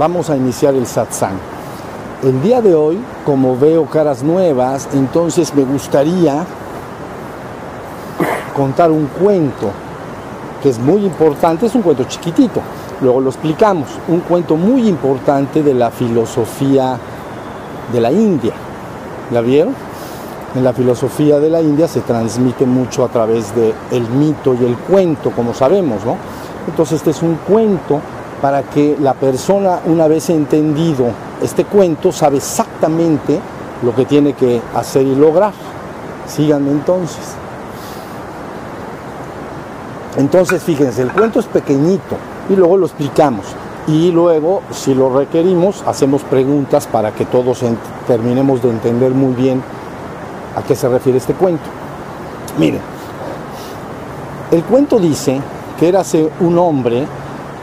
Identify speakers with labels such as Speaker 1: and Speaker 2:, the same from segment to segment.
Speaker 1: vamos a iniciar el satsang. El día de hoy, como veo caras nuevas, entonces me gustaría contar un cuento que es muy importante, es un cuento chiquitito, luego lo explicamos, un cuento muy importante de la filosofía de la India. ¿La vieron? En la filosofía de la India se transmite mucho a través del el mito y el cuento, como sabemos, ¿no? Entonces este es un cuento para que la persona, una vez entendido este cuento, sabe exactamente lo que tiene que hacer y lograr. Síganme entonces. Entonces, fíjense, el cuento es pequeñito y luego lo explicamos. Y luego, si lo requerimos, hacemos preguntas para que todos terminemos de entender muy bien a qué se refiere este cuento. Miren, el cuento dice que era un hombre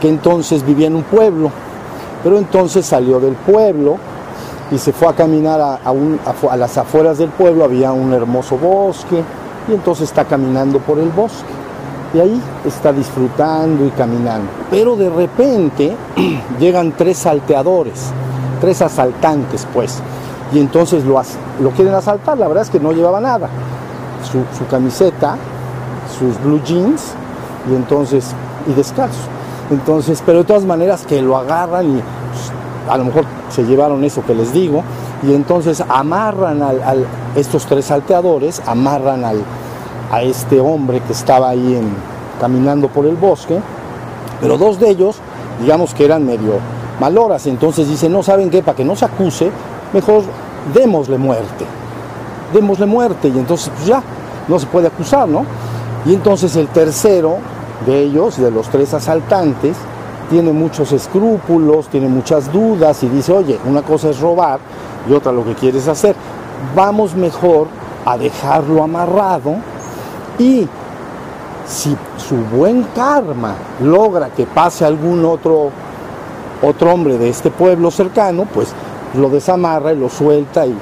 Speaker 1: que entonces vivía en un pueblo, pero entonces salió del pueblo y se fue a caminar a, a, las afueras del pueblo, había un hermoso bosque, y entonces está caminando por el bosque. Y ahí está disfrutando y caminando. Pero de repente llegan tres salteadores, tres asaltantes pues. Y entonces lo, lo quieren asaltar. La verdad es que no llevaba nada. Su, su camiseta, sus blue jeans y entonces, y descalzo. Entonces, pero de todas maneras que lo agarran y pues, a lo mejor se llevaron eso que les digo, y entonces amarran al, estos tres salteadores, amarran al, a este hombre que estaba ahí caminando por el bosque, pero dos de ellos, digamos que eran medio maloras, entonces dice, no saben qué, para que no se acuse, mejor démosle muerte, démosle muerte, y entonces pues ya, no se puede acusar, ¿no? Y entonces el tercero de ellos, de los tres asaltantes, tiene muchos escrúpulos, tiene muchas dudas y dice, oye, una cosa es robar y otra lo que quieres hacer. Vamos mejor a dejarlo amarrado y si su buen karma logra que pase algún otro, otro hombre de este pueblo cercano, pues lo desamarra y lo suelta y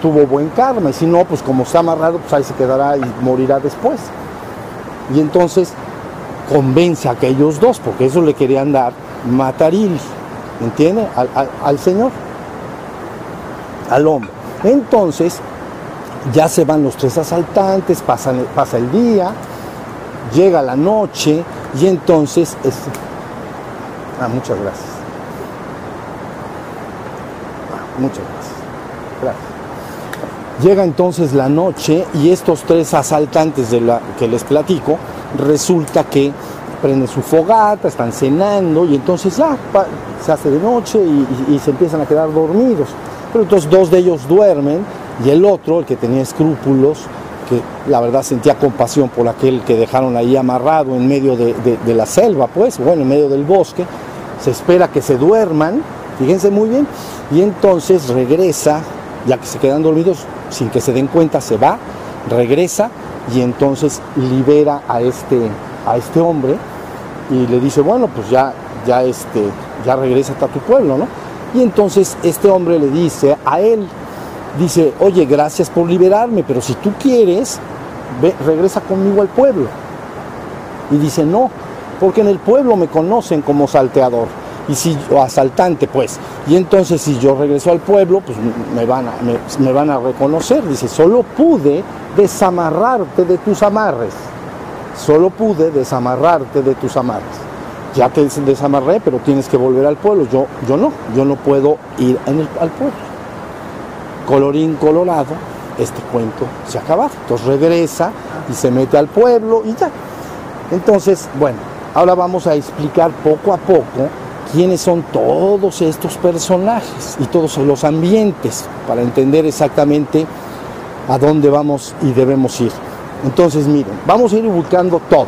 Speaker 1: tuvo buen karma. Y si no, pues como está amarrado, pues ahí se quedará y morirá después. Y entonces convence a aquellos dos, porque eso le querían dar mataril, ¿entiende? Al, Señor, al hombre. Entonces, ya se van los tres asaltantes, pasa el día, llega la noche y entonces... Es... Ah, muchas gracias. Ah, muchas gracias. Gracias. Llega entonces la noche y estos tres asaltantes de la que les platico, resulta que prenden su fogata, están cenando y entonces ya se hace de noche y, se empiezan a quedar dormidos. Pero entonces dos de ellos duermen y el otro, el que tenía escrúpulos, que la verdad sentía compasión por aquel que dejaron ahí amarrado en medio de, de la selva, pues, bueno, en medio del bosque, se espera que se duerman, fíjense muy bien, y entonces regresa, ya que se quedan dormidos, sin que se den cuenta, se va, regresa y entonces libera a este, a este hombre y le dice, bueno, pues ya, ya, este, ya regresa a tu pueblo, ¿no? Y entonces este hombre le dice a él, dice, oye, gracias por liberarme, pero si tú quieres, regresa conmigo al pueblo. Y dice, no, porque en el pueblo me conocen como salteador y si o asaltante pues y entonces si yo regreso al pueblo pues me van a, me van a reconocer dice solo pude desamarrarte de tus amarres. Solo pude desamarrarte de tus amarres. Ya te desamarré, pero tienes que volver al pueblo. Yo, yo no, yo no puedo ir al pueblo. Colorín colorado, este cuento se acaba. Entonces regresa y se mete al pueblo y ya. Entonces, bueno, ahora vamos a explicar poco a poco quiénes son todos estos personajes y todos los ambientes para entender exactamente a dónde vamos y debemos ir. Entonces, miren, vamos a ir ubicando todo.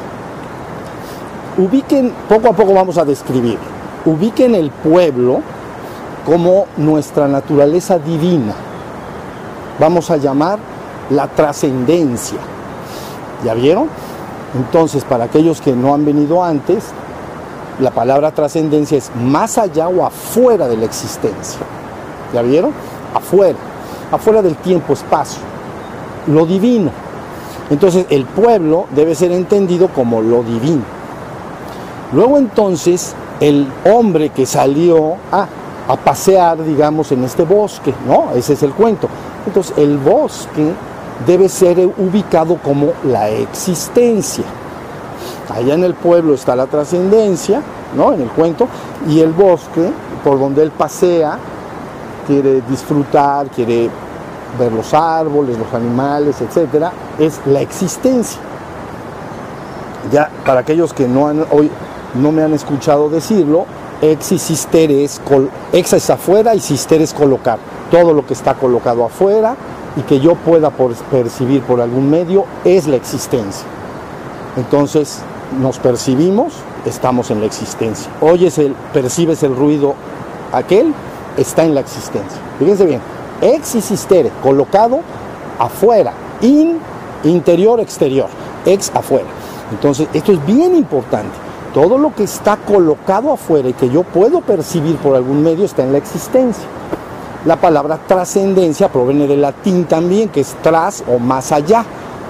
Speaker 1: Ubiquen, poco a poco vamos a describir, ubiquen el pueblo como nuestra naturaleza divina. Vamos a llamar la trascendencia. ¿Ya vieron? Entonces, para aquellos que no han venido antes, la palabra trascendencia es más allá o afuera de la existencia. ¿Ya vieron? Afuera, afuera del tiempo-espacio lo divino. Entonces el pueblo debe ser entendido como lo divino. Luego entonces el hombre que salió a, a pasear, digamos, en este bosque, ¿no? Ese es el cuento. Entonces, el bosque debe ser ubicado como la existencia. Allá en el pueblo está la trascendencia, ¿no? En el cuento, y el bosque, por donde él pasea, quiere disfrutar, quiere ver los árboles, los animales, etcétera, es la existencia. Ya para aquellos que no han hoy no me han escuchado decirlo, ex y sister es ex afuera y sister es colocar. Todo lo que está colocado afuera y que yo pueda percibir por algún medio es la existencia. Entonces, nos percibimos, estamos en la existencia. Oyes el, percibes el ruido aquel, está en la existencia. Fíjense bien, ex colocado afuera, in, interior, exterior, ex afuera. Entonces, esto es bien importante. Todo lo que está colocado afuera y que yo puedo percibir por algún medio está en la existencia. La palabra trascendencia proviene del latín también, que es tras o más allá,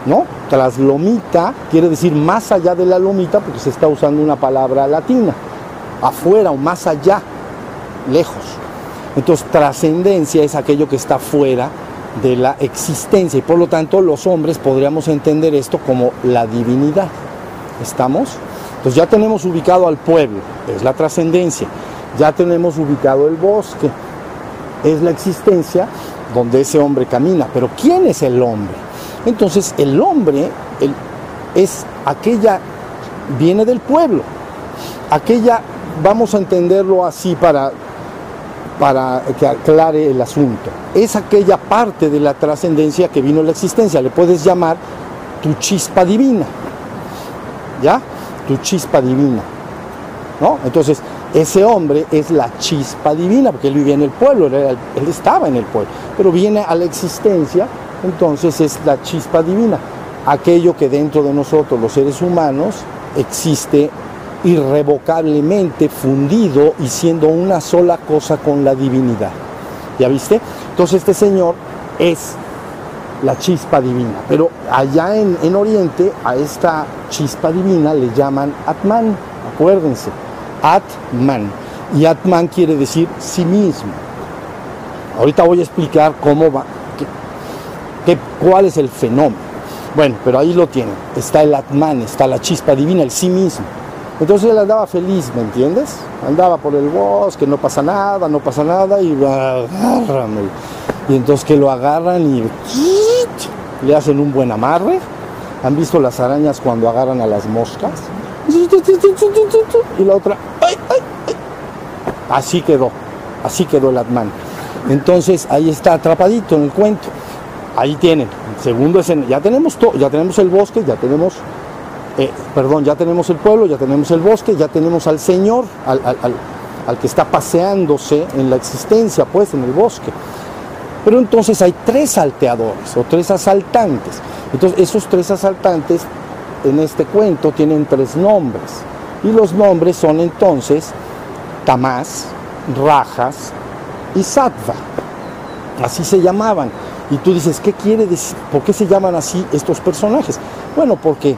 Speaker 1: ¿no? Traslomita quiere decir más allá de la lomita porque se está usando una palabra latina. Afuera o más allá, lejos. Entonces, trascendencia es aquello que está fuera de la existencia y por lo tanto los hombres podríamos entender esto como la divinidad. ¿Estamos? Entonces ya tenemos ubicado al pueblo, es la trascendencia. Ya tenemos ubicado el bosque, es la existencia donde ese hombre camina. Pero ¿quién es el hombre? Entonces el hombre es aquella, viene del pueblo. Aquella, vamos a entenderlo así para, para que aclare el asunto. Es aquella parte de la trascendencia que vino a la existencia. Le puedes llamar tu chispa divina. ¿Ya? tu chispa divina. ¿No? Entonces, ese hombre es la chispa divina, porque él vivía en el pueblo, él, estaba en el pueblo, pero viene a la existencia, entonces es la chispa divina, aquello que dentro de nosotros, los seres humanos, existe irrevocablemente fundido y siendo una sola cosa con la divinidad. ¿Ya viste? Entonces este Señor es la chispa divina. Pero allá en, Oriente a esta chispa divina le llaman Atman, acuérdense, Atman. Y Atman quiere decir sí mismo. Ahorita voy a explicar cómo va, cuál es el fenómeno. Bueno, pero ahí lo tienen. Está el Atman, está la chispa divina, el sí mismo. Entonces él andaba feliz, ¿me entiendes? Andaba por el bosque, no pasa nada, no pasa nada, y agárrame. Y entonces que lo agarran y le hacen un buen amarre. ¿Han visto las arañas cuando agarran a las moscas? Y la otra, así quedó, así quedó el Atman. Entonces ahí está atrapadito en el cuento. Ahí tienen. Segundo escenario. Ya tenemos todo, ya tenemos el bosque, ya tenemos, eh, perdón, ya tenemos el pueblo, ya tenemos el bosque, ya tenemos al Señor, al, al que está paseándose en la existencia, pues, en el bosque. Pero entonces hay tres salteadores o tres asaltantes. Entonces esos tres asaltantes en este cuento tienen tres nombres. Y los nombres son entonces Tamás, Rajas y Sattva. Así se llamaban. Y tú dices, ¿qué quiere decir? ¿Por qué se llaman así estos personajes? Bueno, porque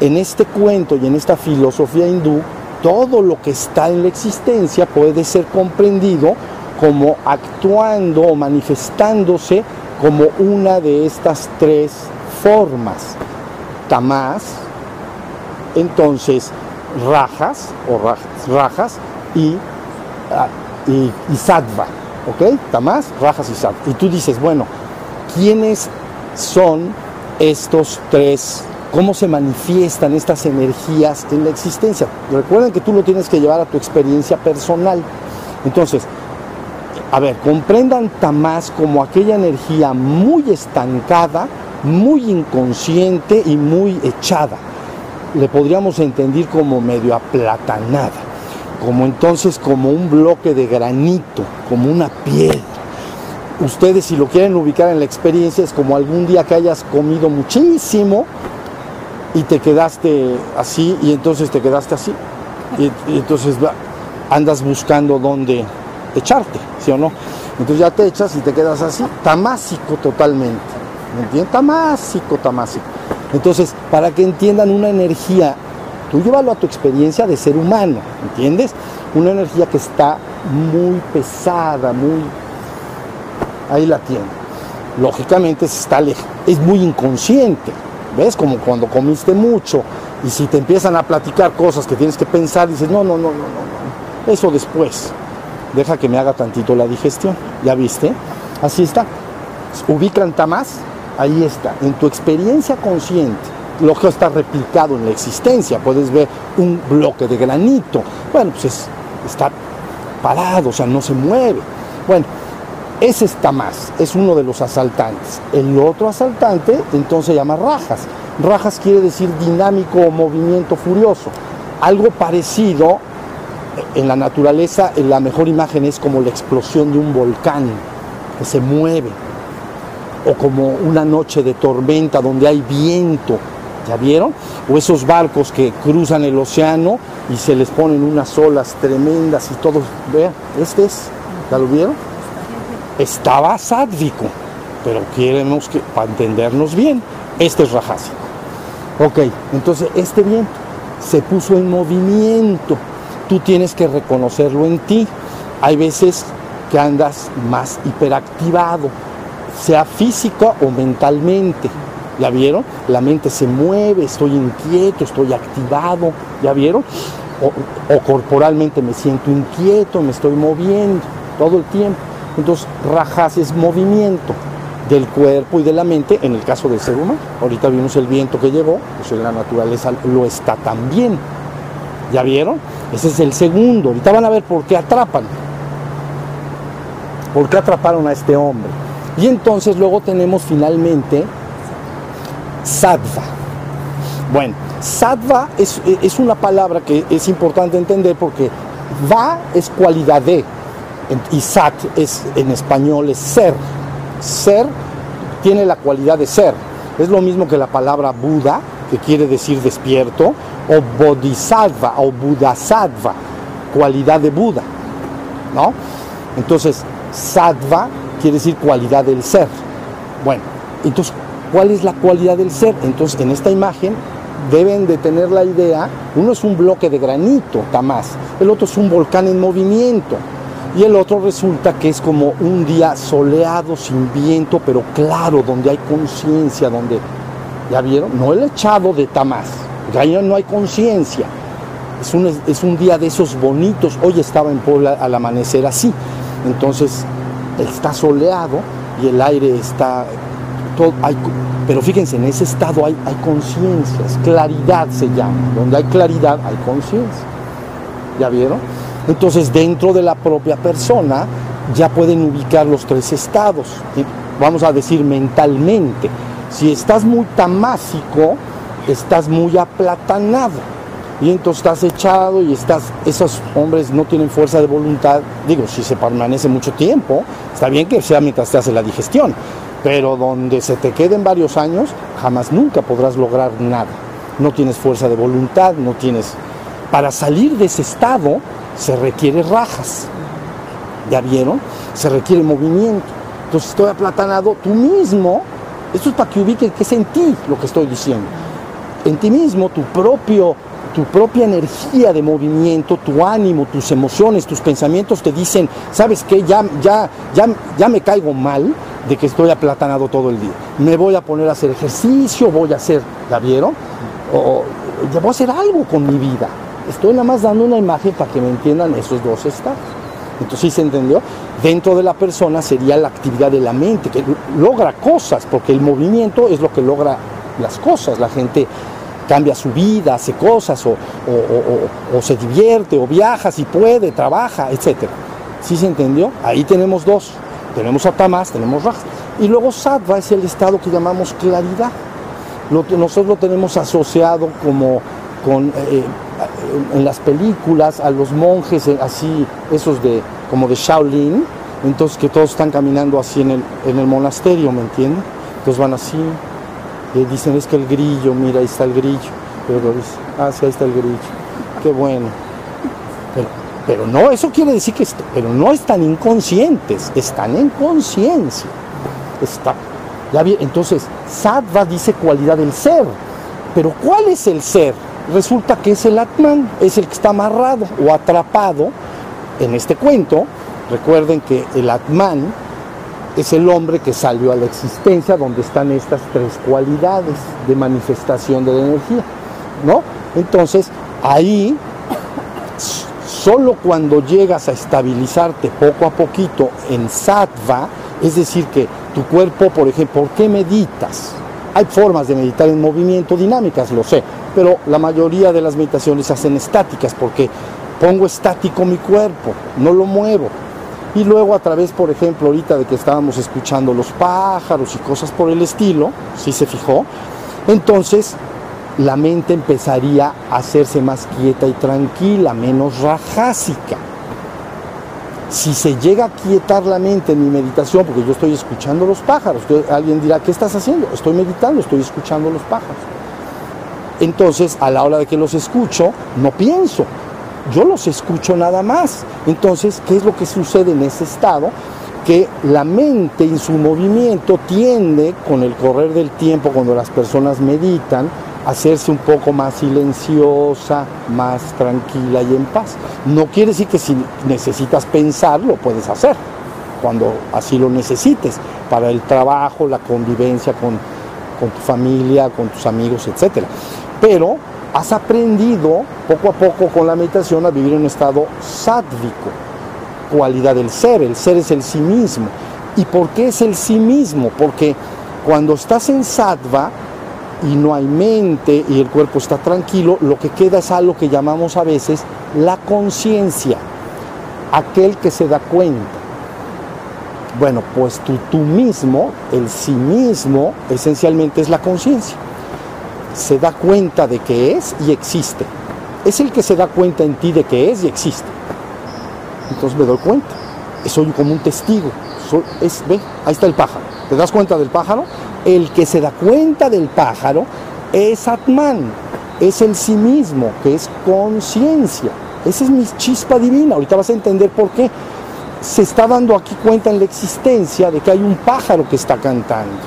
Speaker 1: en este cuento y en esta filosofía hindú, todo lo que está en la existencia puede ser comprendido como actuando o manifestándose como una de estas tres formas. Tamás, entonces rajas o rajas, y, ah, y, y, sattva, ¿ok? Tamás, rajas y sattva. Y tú dices, bueno, ¿quiénes son estos tres? ¿Cómo se manifiestan estas energías en la existencia? Recuerden que tú lo tienes que llevar a tu experiencia personal. Entonces, a ver, comprendan Tamás como aquella energía muy estancada, muy inconsciente y muy echada. Le podríamos entender como medio aplatanada, como entonces como un bloque de granito, como una piedra. Ustedes si lo quieren ubicar en la experiencia es como algún día que hayas comido muchísimo y te quedaste así y entonces te quedaste así y, entonces andas buscando dónde echarte, ¿sí o no? Entonces ya te echas y te quedas así, tamásico totalmente, ¿me entiendes? Tamásico, tamásico. Entonces, para que entiendan una energía Tú llévalo a tu experiencia de ser humano, ¿entiendes? Una energía que está muy pesada, muy... Ahí la tiene. Lógicamente se está es muy inconsciente. ¿Ves? Como cuando comiste mucho y si te empiezan a platicar cosas que tienes que pensar, dices, no, no, no, no, no. Eso después. Deja que me haga tantito la digestión. ¿Ya viste? Así está. Ubican más, ahí está. En tu experiencia consciente, lo que está replicado en la existencia. Puedes ver un bloque de granito. Bueno, pues está parado, o sea, no se mueve. Bueno, ese está más, es uno de los asaltantes. El otro asaltante entonces se llama rajas. Rajas quiere decir dinámico o movimiento furioso. Algo parecido en la naturaleza, la mejor imagen es como la explosión de un volcán que se mueve, o como una noche de tormenta donde hay viento, ¿ya vieron? O esos barcos que cruzan el océano y se les ponen unas olas tremendas y todo, vean, este es, ¿ya lo vieron? Estaba sádvico, pero queremos que, para entendernos bien, este es rajásico. Ok, entonces este viento se puso en movimiento tú tienes que reconocerlo en ti. Hay veces que andas más hiperactivado, sea física o mentalmente. ¿Ya vieron? La mente se mueve, estoy inquieto, estoy activado. ¿Ya vieron? O, corporalmente me siento inquieto, me estoy moviendo todo el tiempo. Entonces, rajas es movimiento del cuerpo y de la mente, en el caso del ser humano. Ahorita vimos el viento que llegó, pues en la naturaleza lo está también. ¿Ya vieron? Ese es el segundo. Ahorita van a ver por qué atrapan. ¿Por qué atraparon a este hombre? Y entonces luego tenemos finalmente sattva. Bueno, sattva es, es una palabra que es importante entender porque va es cualidad de sat es en español es ser. Ser tiene la cualidad de ser. Es lo mismo que la palabra Buda, que quiere decir despierto, o bodhisattva o budasattva, cualidad de Buda, ¿no? Entonces, sattva quiere decir cualidad del ser. Bueno, entonces, ¿cuál es la cualidad del ser? Entonces, en esta imagen deben de tener la idea, uno es un bloque de granito, Tamás, el otro es un volcán en movimiento, y el otro resulta que es como un día soleado, sin viento, pero claro, donde hay conciencia, donde, ¿ya vieron? No el echado de Tamás, ya no hay conciencia. Es un, es un día de esos bonitos. Hoy estaba en Puebla al amanecer así. Entonces está soleado y el aire está... Todo, pero fíjense, en ese estado hay, hay conciencia, claridad se llama. Donde hay claridad hay conciencia. ¿Ya vieron? Entonces dentro de la propia persona ya pueden ubicar los tres estados. Vamos a decir mentalmente. Si estás muy tamásico, estás muy aplatanado. Y entonces estás echado y estás, esos hombres no tienen fuerza de voluntad. Digo, si se permanece mucho tiempo, está bien que sea mientras te hace la digestión, pero donde se te queden varios años, jamás nunca podrás lograr nada. No tienes fuerza de voluntad, no tienes... Para salir de ese estado se requiere rajas. ¿Ya vieron? Se requiere movimiento. Entonces estoy aplatanado, tú mismo, esto es para que ubique que es en ti lo que estoy diciendo en ti mismo, tu, propio, tu propia energía de movimiento, tu ánimo, tus emociones, tus pensamientos te dicen, ¿sabes qué? Ya, ya, ya, ya me caigo mal de que estoy aplatanado todo el día. Me voy a poner a hacer ejercicio, voy a hacer, ¿la vieron? O voy a hacer algo con mi vida. Estoy nada más dando una imagen para que me entiendan esos dos estados. Entonces, ¿sí se entendió? Dentro de la persona sería la actividad de la mente, que logra cosas, porque el movimiento es lo que logra las cosas. La gente cambia su vida, hace cosas, o, se divierte, o viaja si puede, trabaja, etc. ¿Sí se entendió? Ahí tenemos dos. Tenemos a Tamás, tenemos Rajas. Y luego Sattva es el estado que llamamos claridad. nosotros lo tenemos asociado como con, eh, en las películas a los monjes eh, así, esos de como de Shaolin, entonces que todos están caminando así en el, en el monasterio, ¿me entienden? Entonces van así, dicen es que el grillo, mira, ahí está el grillo. Pero dice, ah, sí, ahí está el grillo. Qué bueno. Pero, no, eso quiere decir que pero no están inconscientes, están en conciencia. Está, entonces, Sattva dice cualidad del ser. Pero ¿cuál es el ser? Resulta que es el Atman, es el que está amarrado o atrapado en este cuento. Recuerden que el Atman es el hombre que salió a la existencia donde están estas tres cualidades de manifestación de la energía, ¿no? Entonces, ahí solo cuando llegas a estabilizarte poco a poquito en sattva, es decir, que tu cuerpo, por ejemplo, ¿por qué meditas? Hay formas de meditar en movimiento, dinámicas, lo sé, pero la mayoría de las meditaciones se hacen estáticas porque pongo estático mi cuerpo, no lo muevo. Y luego a través, por ejemplo, ahorita de que estábamos escuchando los pájaros y cosas por el estilo, si se fijó, entonces la mente empezaría a hacerse más quieta y tranquila, menos rajásica. Si se llega a quietar la mente en mi meditación, porque yo estoy escuchando los pájaros, alguien dirá, ¿qué estás haciendo? Estoy meditando, estoy escuchando los pájaros. Entonces, a la hora de que los escucho, no pienso, yo los escucho nada más. Entonces, ¿qué es lo que sucede en ese estado? Que la mente en su movimiento tiende, con el correr del tiempo, cuando las personas meditan, hacerse un poco más silenciosa, más tranquila y en paz. No quiere decir que si necesitas pensar, lo puedes hacer, cuando así lo necesites, para el trabajo, la convivencia con, tu familia, con tus amigos, etc. Pero has aprendido poco a poco con la meditación a vivir en un estado sádvico, cualidad del ser, el ser es el sí mismo. ¿Y por qué es el sí mismo? Porque cuando estás en sattva, y no hay mente y el cuerpo está tranquilo, lo que queda es algo que llamamos a veces la conciencia, aquel que se da cuenta. Bueno, pues tú, mismo, el sí mismo, esencialmente es la conciencia. Se da cuenta de que es y existe. Es el que se da cuenta en ti de que es y existe. Entonces me doy cuenta. Soy como un testigo. es, ve, ahí está el pájaro. ¿Te das cuenta del pájaro? El que se da cuenta del pájaro es Atman, es el sí mismo, que es conciencia. Esa es mi chispa divina. Ahorita vas a entender por qué. Se está dando aquí cuenta en la existencia de que hay un pájaro que está cantando.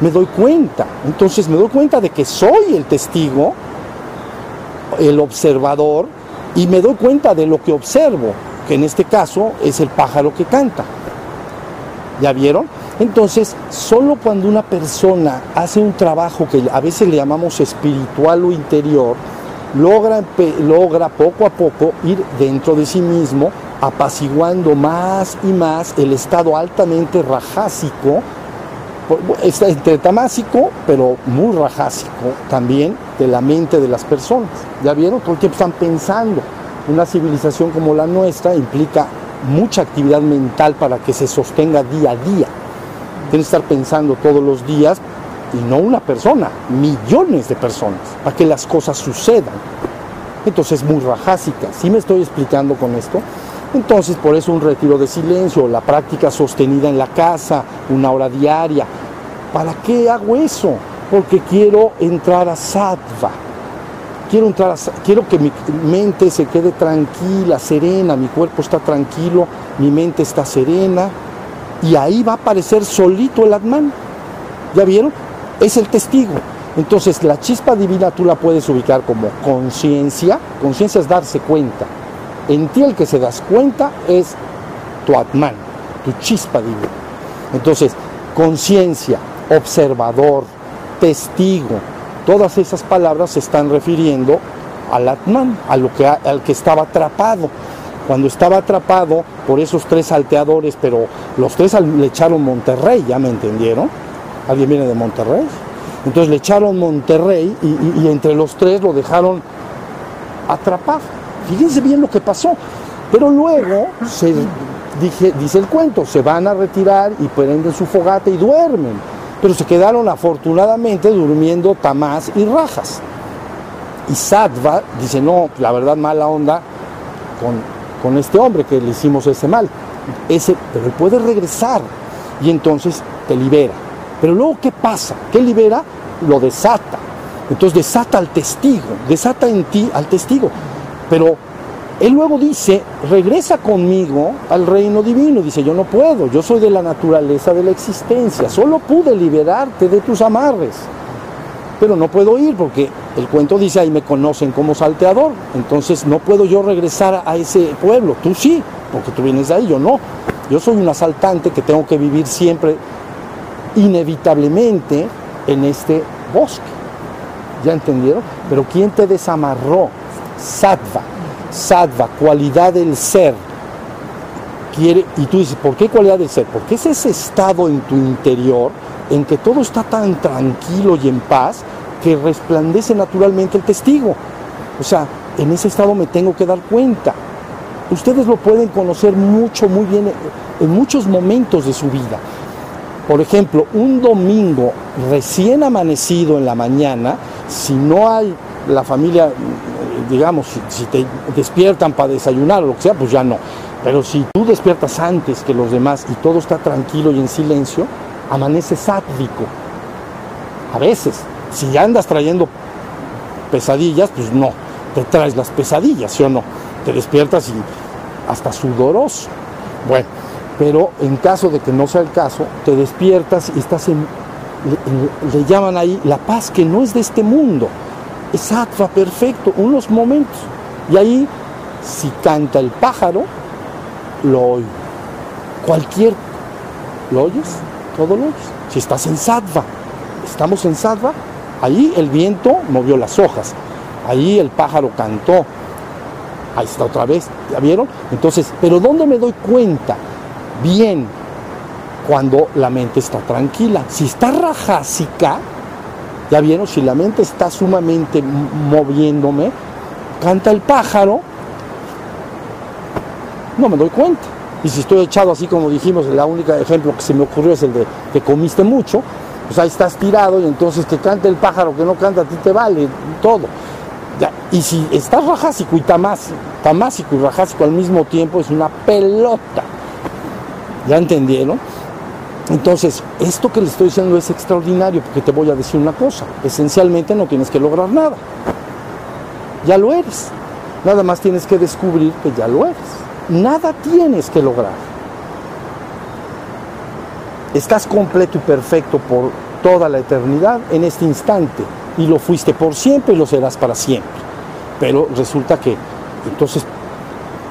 Speaker 1: Me doy cuenta. Entonces me doy cuenta de que soy el testigo, el observador, y me doy cuenta de lo que observo, que en este caso es el pájaro que canta. ¿Ya vieron? Entonces, solo cuando una persona hace un trabajo que a veces le llamamos espiritual o interior, logra, logra poco a poco ir dentro de sí mismo, apaciguando más y más el estado altamente rajásico, está tamásico, pero muy rajásico también de la mente de las personas. ¿Ya vieron? Todo el tiempo están pensando. Una civilización como la nuestra implica mucha actividad mental para que se sostenga día a día. Tienes que estar pensando todos los días, y no una persona, millones de personas, para que las cosas sucedan. Entonces es muy rajásica. ¿Sí me estoy explicando con esto? Entonces, por eso un retiro de silencio, la práctica sostenida en la casa, una hora diaria. ¿Para qué hago eso? Porque quiero entrar a sattva. Quiero, entrar quiero que mi mente se quede tranquila, serena, mi cuerpo está tranquilo, mi mente está serena, y ahí va a aparecer solito el Atman. ¿Ya vieron? Es el testigo. Entonces la chispa divina tú la puedes ubicar como conciencia. Conciencia es darse cuenta. En ti el que se das cuenta es tu Atman, tu chispa divina. Entonces, conciencia, observador, testigo, todas esas palabras se están refiriendo al Atman, a lo que, al que estaba atrapado cuando estaba atrapado por esos tres salteadores, pero los tres le echaron Monterrey, ¿ya me entendieron? ¿Alguien viene de Monterrey? Entonces le echaron Monterrey y, entre los tres lo dejaron atrapado. Fíjense bien lo que pasó. Pero luego, dice el cuento, se van a retirar y prenden su fogata y duermen. Pero se quedaron afortunadamente durmiendo Tamás y Rajas. Y Sattva dice, no, la verdad mala onda con con este hombre que le hicimos ese mal. Ese, pero él puede regresar y entonces te libera. Pero luego, ¿qué pasa? ¿Qué libera? Lo desata. Entonces desata al testigo, desata en ti al testigo. Pero él luego dice, regresa conmigo al reino divino. Dice, yo no puedo, yo soy de la naturaleza de la existencia, solo pude liberarte de tus amarres. Pero no puedo ir porque el cuento dice ahí me conocen como salteador, entonces no puedo yo regresar a ese pueblo, tú sí, porque tú vienes de ahí, yo no. Yo soy un asaltante que tengo que vivir siempre inevitablemente en este bosque. ¿Ya entendieron? Pero ¿quién te desamarró? Sattva. Sattva, cualidad del ser. Quiere, y tú dices, ¿por qué cualidad del ser? Porque es ese estado en tu interior en que todo está tan tranquilo y en paz que resplandece naturalmente el testigo. O sea, en ese estado me tengo que dar cuenta. Ustedes lo pueden conocer mucho, muy bien en muchos momentos de su vida. Por ejemplo, un domingo recién amanecido en la mañana, si no hay la familia, digamos, si, te despiertan para desayunar o lo que sea, pues ya no. Pero si tú despiertas antes que los demás y todo está tranquilo y en silencio, amanece sátvico. A veces, si andas trayendo pesadillas, pues no, te traes las pesadillas, ¿sí o no? Te despiertas y hasta sudoroso. Bueno, pero en caso de que no sea el caso, te despiertas y estás en, le, llaman ahí la paz que no es de este mundo. Es sattva perfecto, unos momentos. Y ahí, si canta el pájaro, lo oigo. Cualquier, ¿lo oyes? Todo oyes. Si estás en sattva, estamos en sattva, ahí el viento movió las hojas, ahí el pájaro cantó, ahí está otra vez, ¿ya vieron? Entonces, pero ¿dónde me doy cuenta? Bien, cuando la mente está tranquila. Si está rajásica, ya vieron, si la mente está sumamente moviéndome, canta el pájaro, no me doy cuenta. Y si estoy echado así como dijimos, el único ejemplo que se me ocurrió es el de que comiste mucho, pues ahí estás tirado y entonces que cante el pájaro, que no canta, a ti te vale todo. Y si estás rajásico y tamásico, tamásico y rajásico al mismo tiempo, es una pelota. ¿Ya entendieron? Entonces, esto que le estoy diciendo es extraordinario porque te voy a decir una cosa. Esencialmente no tienes que lograr nada. Ya lo eres. Nada más tienes que descubrir que ya lo eres. Nada tienes que lograr. Estás completo y perfecto por toda la eternidad en este instante y lo fuiste por siempre y lo serás para siempre. Pero resulta que, entonces,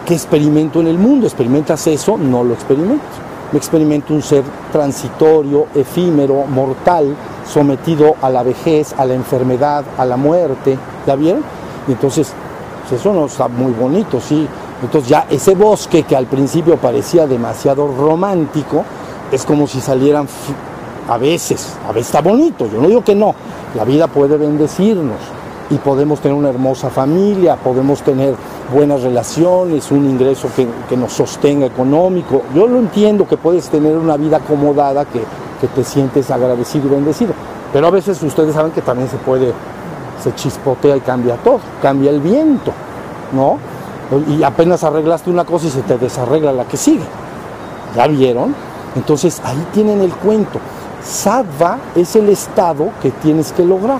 Speaker 1: ¿qué experimento en el mundo? ¿Experimentas eso? No lo experimentas. Me experimento un ser transitorio, efímero, mortal, sometido a la vejez, a la enfermedad, a la muerte. ¿Ya vieron? Entonces, pues eso no está muy bonito, sí. Entonces ya ese bosque que al principio parecía demasiado romántico, es como si salieran a veces, a veces está bonito, yo no digo que no, la vida puede bendecirnos y podemos tener una hermosa familia, podemos tener buenas relaciones, un ingreso que, nos sostenga económico. Yo lo entiendo que puedes tener una vida acomodada, que, que te sientes agradecido y bendecido, pero a veces ustedes saben que también se puede, se chispotea y cambia todo, cambia el viento, ¿no? Y apenas arreglaste una cosa y se te desarregla la que sigue. ¿Ya vieron? Entonces ahí tienen el cuento. Sattva es el estado que tienes que lograr.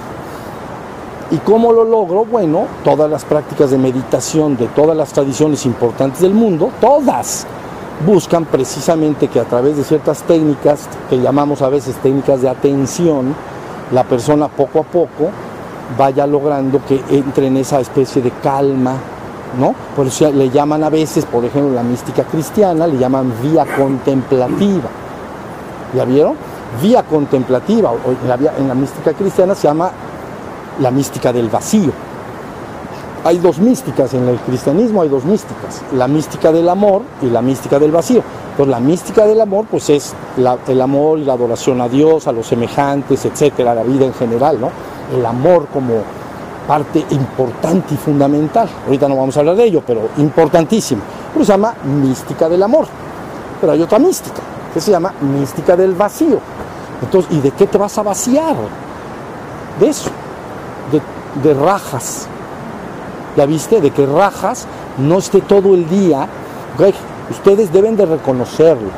Speaker 1: ¿Y cómo lo logro? Bueno, todas las prácticas de meditación de todas las tradiciones importantes del mundo, todas, buscan precisamente que a través de ciertas técnicas, que llamamos a veces técnicas de atención, la persona poco a poco vaya logrando que entre en esa especie de calma, ¿no? Por eso le llaman a veces, por ejemplo, la mística cristiana, le llaman vía contemplativa. ¿Ya vieron? vía contemplativa, en la, mística cristiana se llama la mística del vacío. Hay dos místicas en el cristianismo, hay dos místicas, la mística del amor y la mística del vacío. Entonces la mística del amor pues es el amor y la adoración a Dios, a los semejantes, etcétera, la vida en general, ¿no? El amor como parte importante y fundamental. Ahorita no vamos a hablar de ello, pero importantísimo. Pero se llama mística del amor. Pero hay otra mística, que se llama mística del vacío. Entonces, ¿y de qué te vas a vaciar? De eso, de, rajas. ¿Ya viste? De que rajas no esté todo el día. Ustedes deben de reconocerlo,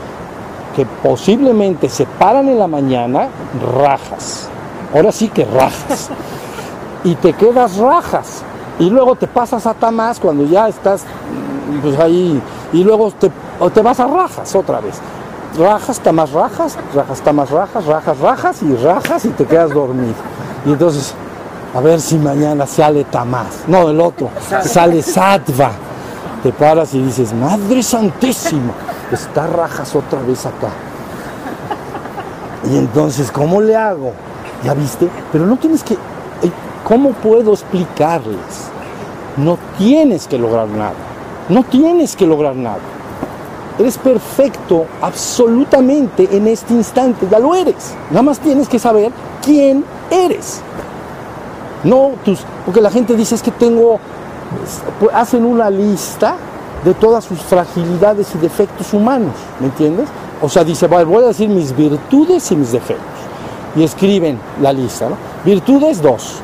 Speaker 1: que posiblemente se paran en la mañana rajas. Ahora sí que rajas. Y te quedas rajas. Y luego te pasas a Tamás cuando ya estás pues ahí. Y luego te, te vas a rajas otra vez rajas, está más rajas, rajas, está más rajas, rajas, rajas y rajas y te quedas dormido. Y entonces, a ver si mañana sale Tamás. No, el otro, sale Sattva. Te paras y dices, Madre Santísima, está rajas otra vez acá. Y entonces, ¿cómo le hago? ¿Ya viste? Pero no tienes que... ¿Cómo puedo explicarles? No tienes que lograr nada. No tienes que lograr nada. Eres perfecto absolutamente en este instante. Ya lo eres. Nada más tienes que saber quién eres. No tus... Porque la gente dice es que tengo... pues, Hacen una lista de todas sus fragilidades y defectos humanos. ¿Me entiendes? O sea, dice, "Vale, voy a decir mis virtudes y mis defectos. Y escriben la lista, ¿no? Virtudes 2.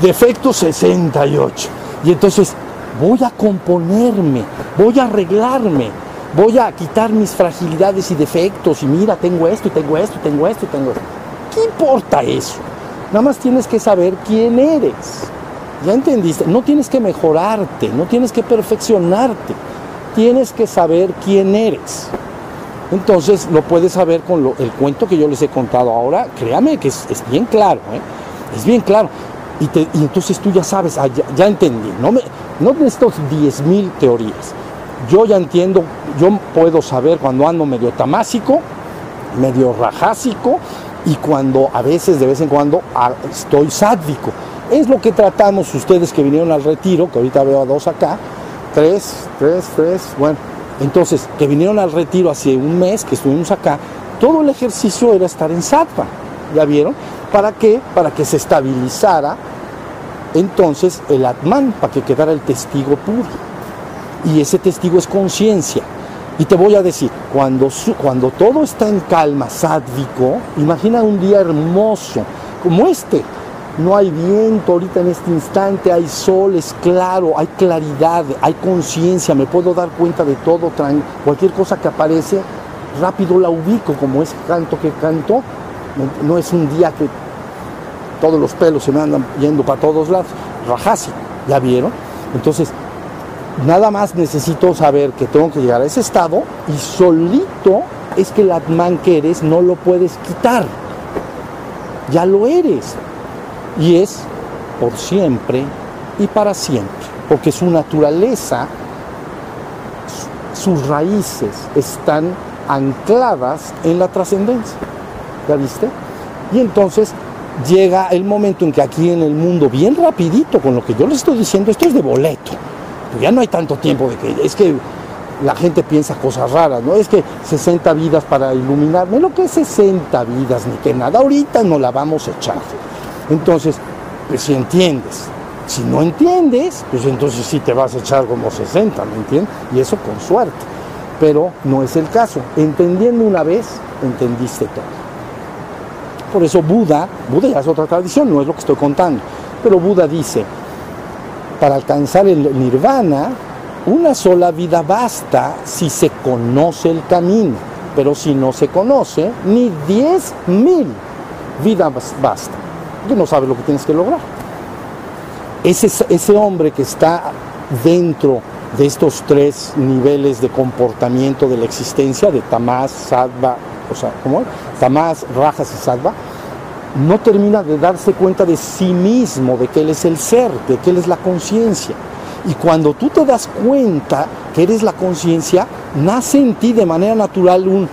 Speaker 1: Defectos 68. Y entonces voy a componerme, voy a arreglarme, voy a quitar mis fragilidades y defectos. Y mira, tengo esto, y tengo esto, y tengo esto, y tengo esto. ¿Qué importa eso? Nada más tienes que saber quién eres. ¿Ya entendiste? No tienes que mejorarte, no tienes que perfeccionarte. Tienes que saber quién eres. Entonces lo puedes saber con el cuento que yo les he contado ahora. Créame que es, bien claro, ¿eh? es bien claro. Y, entonces tú ya sabes, ah, ya, entendí. No, me, no necesito 10.000 teorías. Yo ya entiendo, yo puedo saber cuando ando medio tamásico, medio rajásico y cuando a veces, de vez en cuando, ah, estoy sádvico. Es lo que tratamos ustedes que vinieron al retiro, que ahorita veo a dos acá, tres, tres, tres, bueno. Entonces, que vinieron al retiro hace un mes, que estuvimos acá, todo el ejercicio era estar en sattva, ¿ya vieron? ¿Para qué? Para que se estabilizara entonces el atman, para que quedara el testigo puro. Y ese testigo es conciencia. Y te voy a decir, cuando, su- cuando todo está en calma, sádvico, imagina un día hermoso como este. No hay viento ahorita en este instante, hay sol, es claro, hay claridad, hay conciencia, me puedo dar cuenta de todo, cualquier cosa que aparece, rápido la ubico, como ese canto que canto. No es un día que todos los pelos se me andan yendo para todos lados. Rajasi, ¿ya vieron? Entonces, nada más necesito saber que tengo que llegar a ese estado y solito es que el Atman que eres no lo puedes quitar. Ya lo eres. Y es por siempre y para siempre. Porque su naturaleza, su- sus raíces están ancladas en la trascendencia. ¿Ya viste? Y entonces llega el momento en que aquí en el mundo, bien rapidito, con lo que yo les estoy diciendo, esto es de boleto. Ya no hay tanto tiempo de que es que la gente piensa cosas raras, ¿no? Es que 60 vidas para iluminarme, lo que es 60 vidas, ni que nada, ahorita no la vamos a echar. Entonces, pues si entiendes, si no entiendes, pues entonces sí te vas a echar como 60, ¿me entiendes? Y eso con suerte. Pero no es el caso. Entendiendo una vez, entendiste todo. Por eso Buda, Buda ya es otra tradición, no es lo que estoy contando, pero Buda dice, para alcanzar el nirvana, una sola vida basta si se conoce el camino, pero si no se conoce, ni diez mil vidas basta, porque no sabes lo que tienes que lograr. Ese, ese hombre que está dentro de estos tres niveles de comportamiento de la existencia, de Tamás, Sattva, o sea, ¿cómo es? Tamás, Rajas y Sattva, no termina de darse cuenta de sí mismo, de que él es el ser, de que él es la conciencia. Y cuando tú te das cuenta que eres la conciencia, nace en ti de manera natural un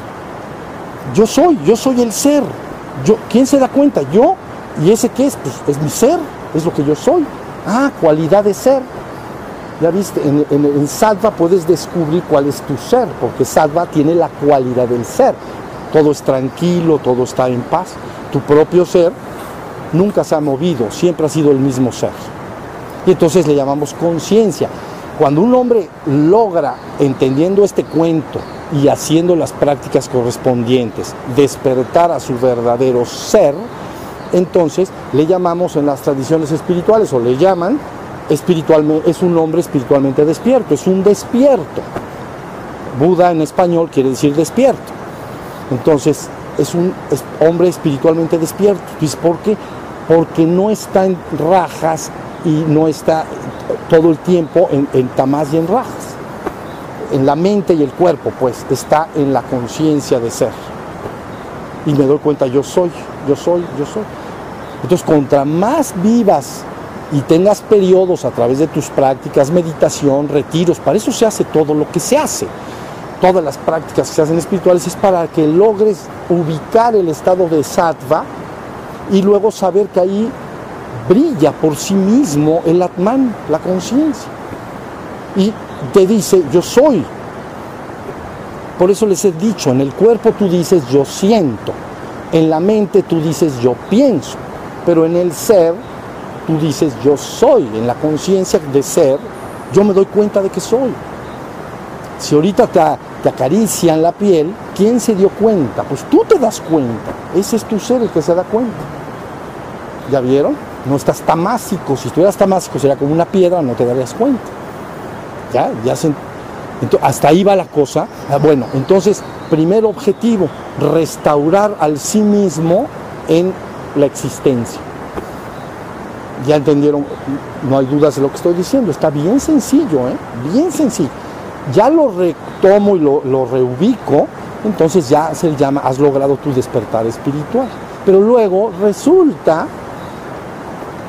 Speaker 1: yo soy, yo soy el ser. Yo, ¿Quién se da cuenta? Yo. ¿Y ese qué es? Pues es mi ser, es lo que yo soy. Ah, cualidad de ser. Ya viste, en, en, en Sattva puedes descubrir cuál es tu ser, porque Sattva tiene la cualidad del ser. Todo es tranquilo, todo está en paz. Tu propio ser nunca se ha movido, siempre ha sido el mismo ser. Y entonces le llamamos conciencia. Cuando un hombre logra, entendiendo este cuento y haciendo las prácticas correspondientes, despertar a su verdadero ser, entonces le llamamos en las tradiciones espirituales, o le llaman espiritualmente, es un hombre espiritualmente despierto, es un despierto. Buda en español quiere decir despierto. Entonces, es un hombre espiritualmente despierto. ¿Dices por qué? Porque no está en rajas y no está todo el tiempo en, en tamás y en rajas. En la mente y el cuerpo, pues, está en la conciencia de ser. y me doy cuenta, yo soy, yo soy, yo soy. Entonces, contra más vivas y tengas periodos a través de tus prácticas, meditación, retiros, para eso se hace todo lo que se hace. Todas las prácticas que se hacen espirituales es para que logres ubicar el estado de sattva y luego saber que ahí brilla por sí mismo el Atman, la conciencia. Y te dice, yo soy. Por eso les he dicho, en el cuerpo tú dices, yo siento. En la mente tú dices, yo pienso. Pero en el ser tú dices, yo soy. En la conciencia de ser, yo me doy cuenta de que soy. Si ahorita te, te acarician la piel, ¿quién se dio cuenta? Pues tú te das cuenta. Ese es tu ser el que se da cuenta. ¿Ya vieron? No estás tamásico. Si estuvieras tamásico sería como una piedra, no te darías cuenta. Ya, ya se, hasta ahí va la cosa. Ah, bueno, entonces, primer objetivo, restaurar al sí mismo en la existencia. Ya entendieron, no hay dudas de lo que estoy diciendo, está bien sencillo, ¿eh? bien sencillo. Ya lo retomo y lo, lo reubico, entonces ya se llama, has logrado tu despertar espiritual. Pero luego resulta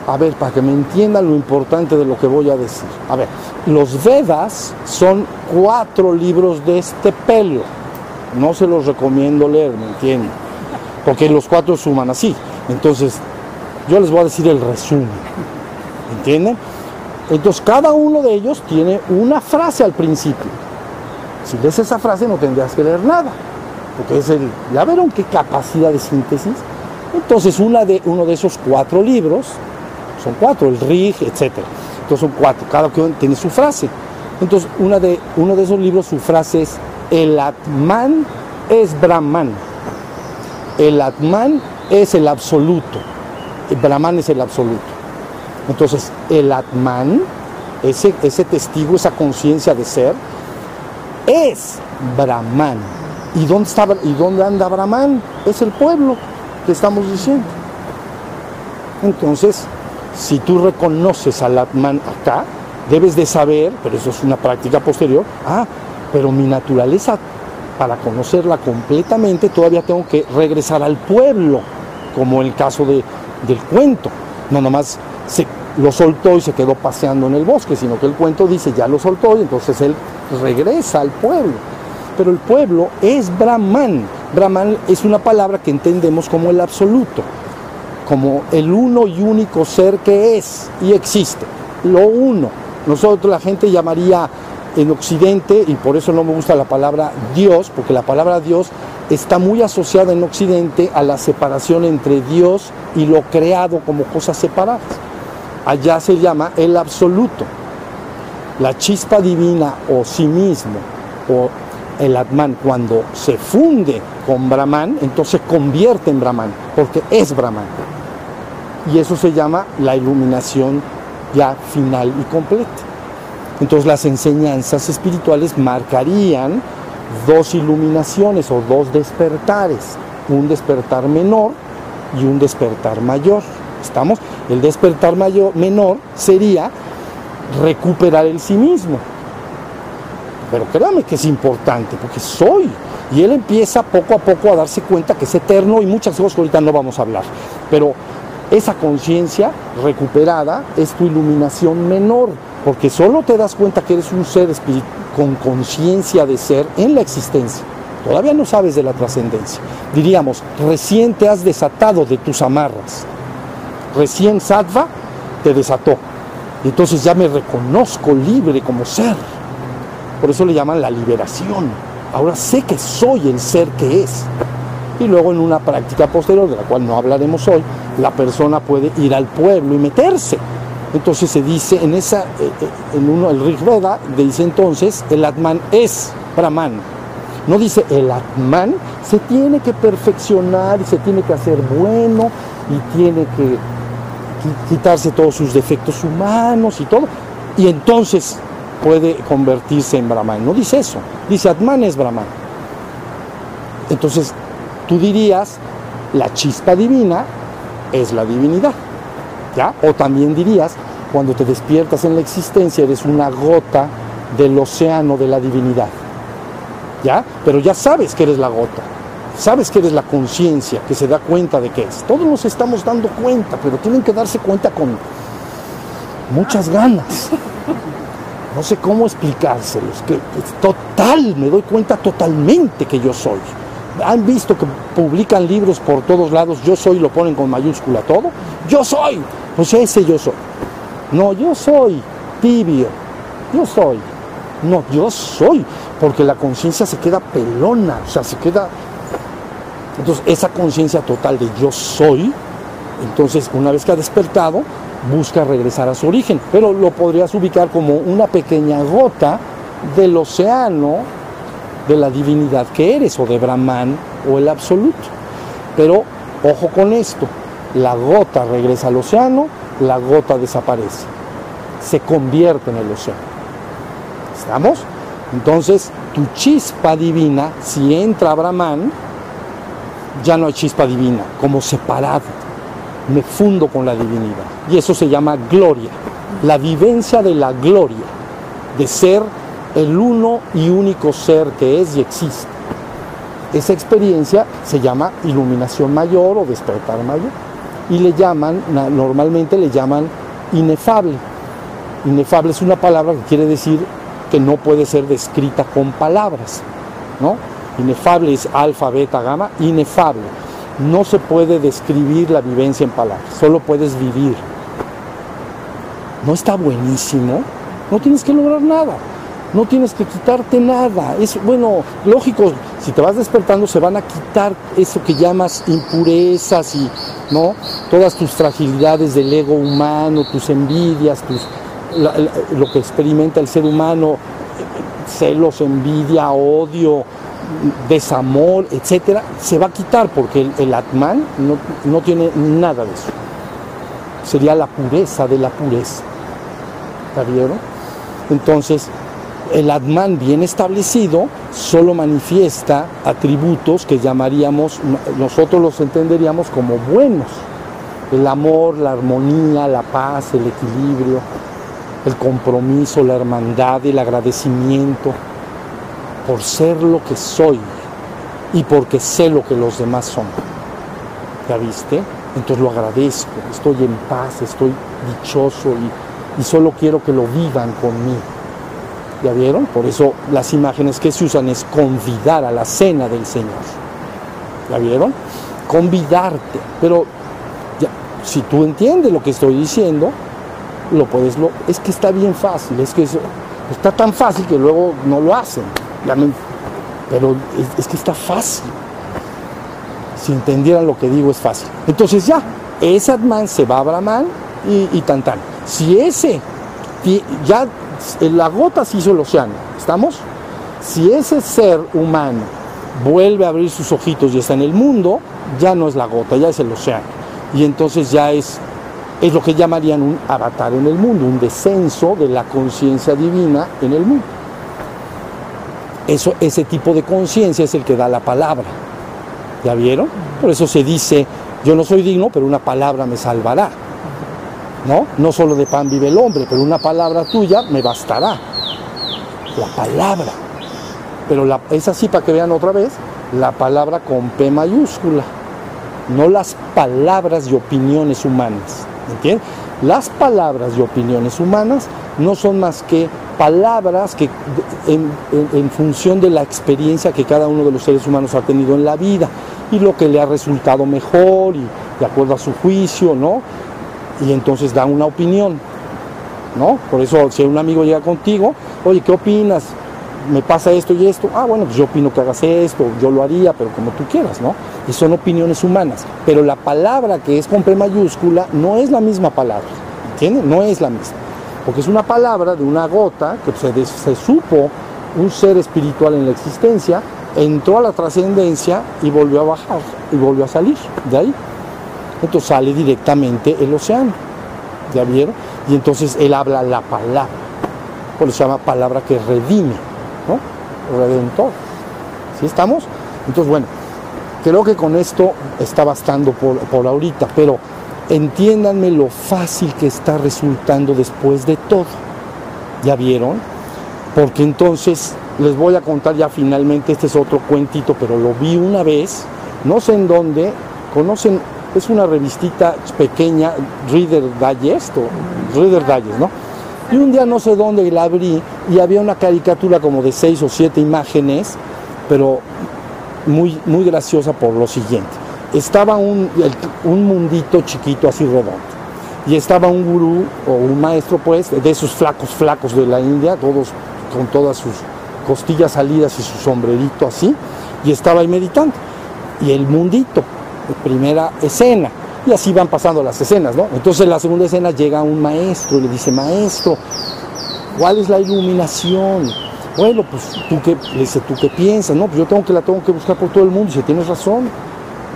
Speaker 1: a ver, para que me entiendan lo importante de lo que voy a decir. A ver, los Vedas son cuatro libros de este pelo. No se los recomiendo leer, ¿me entienden? Porque los cuatro suman así. Entonces, yo les voy a decir el resumen. ¿Entienden? Entonces, cada uno de ellos tiene una frase al principio. Si lees esa frase no tendrías que leer nada. Porque es el... ¿Ya vieron qué capacidad de síntesis? Entonces, una de, uno de esos cuatro libros son cuatro, el Rig, etc. Entonces son cuatro, cada uno tiene su frase. Entonces una de, uno de esos libros, su frase es, el Atman es Brahman. El Atman es el absoluto. El Brahman es el absoluto. Entonces el Atman, ese, ese testigo, esa conciencia de ser, es Brahman. ¿Y dónde, está, ¿Y dónde anda Brahman? Es el pueblo que estamos diciendo. Entonces, si tú reconoces al Atman acá, debes de saber, pero eso es una práctica posterior, ah, pero mi naturaleza, para conocerla completamente, todavía tengo que regresar al pueblo, como el caso de, del cuento. No nomás se lo soltó y se quedó paseando en el bosque, sino que el cuento dice, ya lo soltó y entonces él regresa al pueblo. Pero el pueblo es Brahman. Brahman es una palabra que entendemos como el absoluto como el uno y único ser que es y existe, lo uno. Nosotros la gente llamaría en Occidente, y por eso no me gusta la palabra Dios, porque la palabra Dios está muy asociada en Occidente a la separación entre Dios y lo creado como cosas separadas. Allá se llama el absoluto. La chispa divina o sí mismo, o el Atman, cuando se funde con Brahman, entonces convierte en Brahman, porque es Brahman. Y eso se llama la iluminación ya final y completa. Entonces las enseñanzas espirituales marcarían dos iluminaciones o dos despertares, un despertar menor y un despertar mayor. ¿Estamos? El despertar mayor, menor sería recuperar el sí mismo. Pero créame que es importante, porque soy. Y él empieza poco a poco a darse cuenta que es eterno y muchas cosas que ahorita no vamos a hablar. Pero esa conciencia recuperada es tu iluminación menor, porque solo te das cuenta que eres un ser con conciencia de ser en la existencia. Todavía no sabes de la trascendencia. Diríamos, recién te has desatado de tus amarras. Recién Sattva te desató. Entonces ya me reconozco libre como ser. Por eso le llaman la liberación. Ahora sé que soy el ser que es y luego en una práctica posterior, de la cual no hablaremos hoy, la persona puede ir al pueblo y meterse. Entonces se dice en esa, eh, eh, en uno, el Rig Veda, dice entonces, el Atman es Brahman. No dice el Atman se tiene que perfeccionar y se tiene que hacer bueno y tiene que quitarse todos sus defectos humanos y todo. Y entonces puede convertirse en Brahman. No dice eso. Dice Atman es Brahman. Entonces tú dirías, la chispa divina es la divinidad. ¿Ya? O también dirías, cuando te despiertas en la existencia, eres una gota del océano de la divinidad. ¿Ya? Pero ya sabes que eres la gota. Sabes que eres la conciencia que se da cuenta de que es. Todos nos estamos dando cuenta, pero tienen que darse cuenta con muchas ganas. No sé cómo explicárselos, es total, me doy cuenta totalmente que yo soy. Han visto que publican libros por todos lados, yo soy, lo ponen con mayúscula todo. Yo soy, pues ese yo soy. No, yo soy tibio, yo soy. No, yo soy, porque la conciencia se queda pelona, o sea, se queda... Entonces, esa conciencia total de yo soy, entonces, una vez que ha despertado, busca regresar a su origen, pero lo podrías ubicar como una pequeña gota del océano de la divinidad que eres, o de Brahman, o el absoluto. Pero, ojo con esto, la gota regresa al océano, la gota desaparece, se convierte en el océano. ¿Estamos? Entonces, tu chispa divina, si entra Brahman, ya no hay chispa divina, como separado. Me fundo con la divinidad. Y eso se llama gloria. La vivencia de la gloria, de ser el uno y único ser que es y existe. Esa experiencia se llama iluminación mayor o despertar mayor. Y le llaman, normalmente le llaman inefable. Inefable es una palabra que quiere decir que no puede ser descrita con palabras, ¿no? Inefable es alfa, beta, gamma, inefable. No se puede describir la vivencia en palabras, solo puedes vivir. ¿No está buenísimo? No tienes que lograr nada, no tienes que quitarte nada. Es bueno, lógico, si te vas despertando se van a quitar eso que llamas impurezas y no todas tus fragilidades del ego humano, tus envidias, tus lo que experimenta el ser humano, celos, envidia, odio, desamor, etcétera, se va a quitar porque el, Atman no, no, tiene nada de eso. Sería la pureza de la pureza. ¿Está vieron? Entonces, el Atman bien establecido solo manifiesta atributos que llamaríamos, nosotros los entenderíamos como buenos. El amor, la armonía, la paz, el equilibrio, el compromiso, la hermandad, el agradecimiento por ser lo que soy y porque sé lo que los demás son. ¿Ya viste? Entonces lo agradezco, estoy en paz, estoy dichoso y, solo quiero que lo vivan conmigo. ¿Ya vieron? Por eso las imágenes que se usan es convidar a la cena del Señor. ¿Ya vieron? Convidarte. Pero si tú entiendes lo que estoy diciendo, lo puedes, es que está bien fácil, es que está tan fácil que luego no lo hacen, pero es, que está fácil. Si entendieran lo que digo es fácil. Entonces ya, ese Atman se va a Brahman y, y tan tan. Si ese, ya la gota se hizo el océano, ¿estamos? Si ese ser humano vuelve a abrir sus ojitos y está en el mundo, ya no es la gota, ya es el océano. Y entonces ya es es lo que llamarían un avatar en el mundo, un descenso de la conciencia divina en el mundo. Eso, ese tipo de conciencia es el que da la palabra. ¿Ya vieron? Por eso se dice, yo no soy digno, pero una palabra me salvará. ¿No? No solo de pan vive el hombre, pero una palabra tuya me bastará. La palabra. Pero la, es así para que vean otra vez, la palabra con P mayúscula, no las palabras y opiniones humanas. ¿Entiendes? Las palabras y opiniones humanas no son más que palabras que en, función de la experiencia que cada uno de los seres humanos ha tenido en la vida y lo que le ha resultado mejor y de acuerdo a su juicio, ¿no? Y entonces da una opinión, ¿no? Por eso si un amigo llega contigo, oye, ¿qué opinas? me pasa esto y esto, ah, bueno, pues yo opino que hagas esto, yo lo haría, pero como tú quieras, ¿no? Y son opiniones humanas. Pero la palabra que es con P mayúscula no es la misma palabra, ¿entiendes? No es la misma. Porque es una palabra de una gota que se, se supo un ser espiritual en la existencia, entró a la trascendencia y volvió a bajar, y volvió a salir de ahí. Entonces sale directamente el océano, ¿ya vieron? Y entonces él habla la palabra, por eso se llama palabra que redime. ¿no? Redentor. ¿Sí estamos? Entonces, bueno, creo que con esto está bastando por, por ahorita, pero entiéndanme lo fácil que está resultando después de todo. ¿Ya vieron? Porque entonces les voy a contar ya finalmente, este es otro cuentito, pero lo vi una vez, no sé en dónde, conocen, es una revistita pequeña, Reader Digest, o Reader Digest, ¿no? Y un día no sé dónde la abrí y había una caricatura como de seis o siete imágenes, pero muy, muy graciosa por lo siguiente. Estaba un, un mundito chiquito así redondo y estaba un gurú o un maestro pues de esos flacos flacos de la India, todos con todas sus costillas salidas y su sombrerito así, y estaba ahí meditando. Y el mundito, primera escena, y así van pasando las escenas, ¿no? Entonces en la segunda escena llega un maestro y le dice, maestro, ¿cuál es la iluminación? Bueno, pues tú qué, le dice, ¿tú qué piensas? No, pues yo tengo que la tengo que buscar por todo el mundo. Y dice, tienes razón,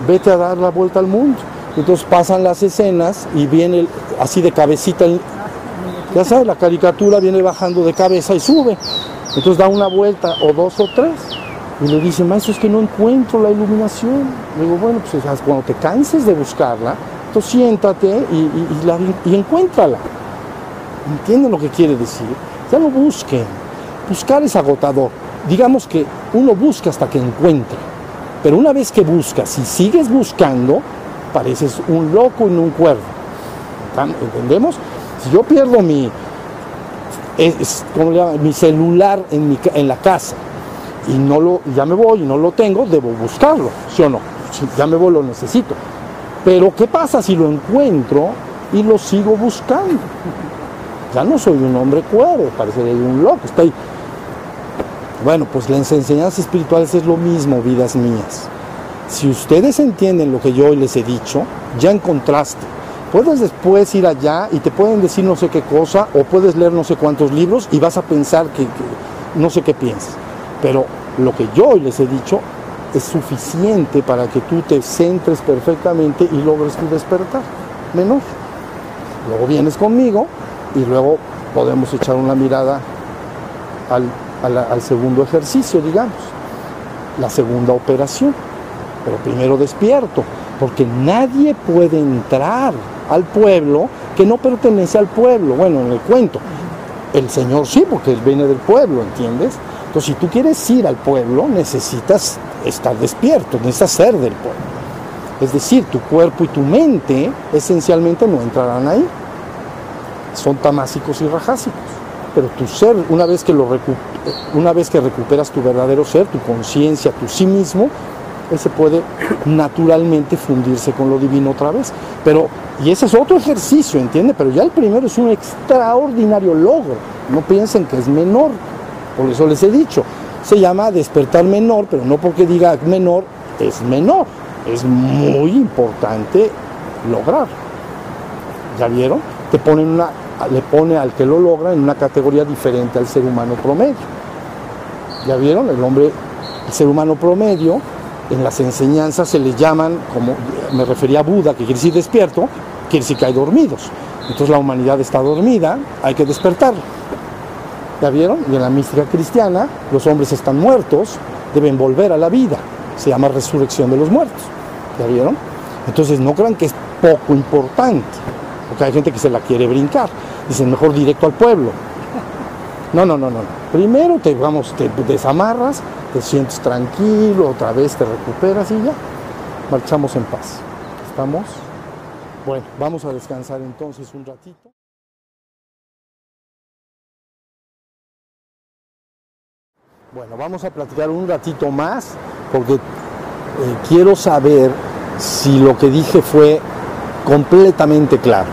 Speaker 1: vete a dar la vuelta al mundo. Entonces pasan las escenas y viene así de cabecita, ya sabes, la caricatura viene bajando de cabeza y sube. Entonces da una vuelta o dos o tres. Y le dice, maestro, es que no encuentro la iluminación. Le digo, bueno, pues cuando te canses de buscarla, tú siéntate y, la, encuéntrala. ¿Entienden lo que quiere decir? Ya lo busquen. Buscar es agotador. Digamos que uno busca hasta que encuentra. Pero una vez que buscas y sigues buscando, pareces un loco no un cuervo. ¿Entendemos? Si yo pierdo mi, es, ¿cómo le mi celular en, mi, en la casa y no lo, ya me voy y no lo tengo, debo buscarlo, ¿sí o no? Si ya me voy, lo necesito. Pero ¿qué pasa si lo encuentro y lo sigo buscando? Ya no soy un hombre cuervo, parecería un loco, estoy... Bueno, pues las enseñanzas espirituales es lo mismo, vidas mías. Si ustedes entienden lo que yo hoy les he dicho, ya encontraste. Puedes después ir allá y te pueden decir no sé qué cosa, o puedes leer no sé cuántos libros y vas a pensar que, no sé qué piensas. Pero lo que yo hoy les he dicho es suficiente para que tú te centres perfectamente y logres tu despertar. Menor. Luego vienes conmigo y luego podemos echar una mirada al, al, segundo ejercicio, digamos, la segunda operación. Pero primero despierto, porque nadie puede entrar al pueblo que no pertenece al pueblo. Bueno, en el cuento, el Señor sí, porque Él viene del pueblo, ¿entiendes? Entonces, si tú quieres ir al pueblo, necesitas estar despierto, necesitas ser del pueblo. Es decir, tu cuerpo y tu mente esencialmente no entrarán ahí. Son tamásicos y rajásicos. Pero tu ser, una vez que, lo una vez que recuperas tu verdadero ser, tu conciencia, tu sí mismo, ese puede naturalmente fundirse con lo divino otra vez. Pero, y ese es otro ejercicio, ¿entiende? Pero ya el primero es un extraordinario logro. No piensen que es menor. Por eso les he dicho, se llama despertar menor, pero no porque diga menor, es menor. Es muy importante lograr. ¿Ya vieron? Te ponen una, le pone al que lo logra en una categoría diferente al ser humano promedio. ¿Ya vieron? El hombre, el ser humano promedio, en las enseñanzas se les llaman, como me refería a Buda, que quiere decir despierto, quiere decir que hay dormidos. Entonces la humanidad está dormida, hay que despertarla. ¿Ya vieron? Y en la mística cristiana, los hombres están muertos, deben volver a la vida. Se llama resurrección de los muertos. ¿Ya vieron? Entonces no crean que es poco importante, porque hay gente que se la quiere brincar. Dicen, mejor directo al pueblo. No, no, no, no. Primero te, vamos, te desamarras, te sientes tranquilo, otra vez te recuperas y ya. Marchamos en paz. ¿Estamos? Bueno, vamos a descansar entonces un ratito. Bueno, vamos a platicar un ratito más porque eh, quiero saber si lo que dije fue completamente claro.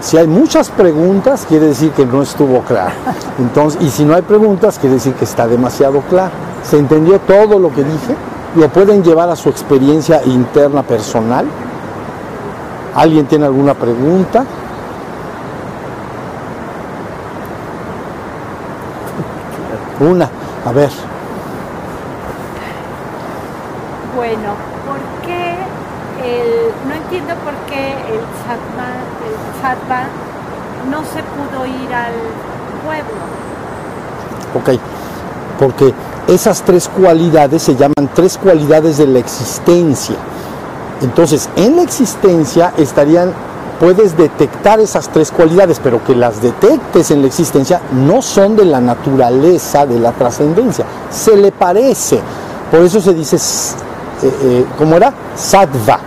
Speaker 1: Si hay muchas preguntas, quiere decir que no estuvo claro. Entonces, y si no hay preguntas, quiere decir que está demasiado claro. ¿Se entendió todo lo que dije? ¿Lo pueden llevar a su experiencia interna personal? ¿Alguien tiene alguna pregunta? Una, a ver.
Speaker 2: Bueno, ¿por qué no entiendo por qué el Satma, el Sattva no se pudo ir al pueblo?
Speaker 1: Ok, porque esas tres cualidades se llaman tres cualidades de la existencia. Entonces, en la existencia estarían puedes detectar esas tres cualidades, pero que las detectes en la existencia no son de la naturaleza de la trascendencia, se le parece. Por eso se dice, eh, eh, ¿cómo era? Sattva.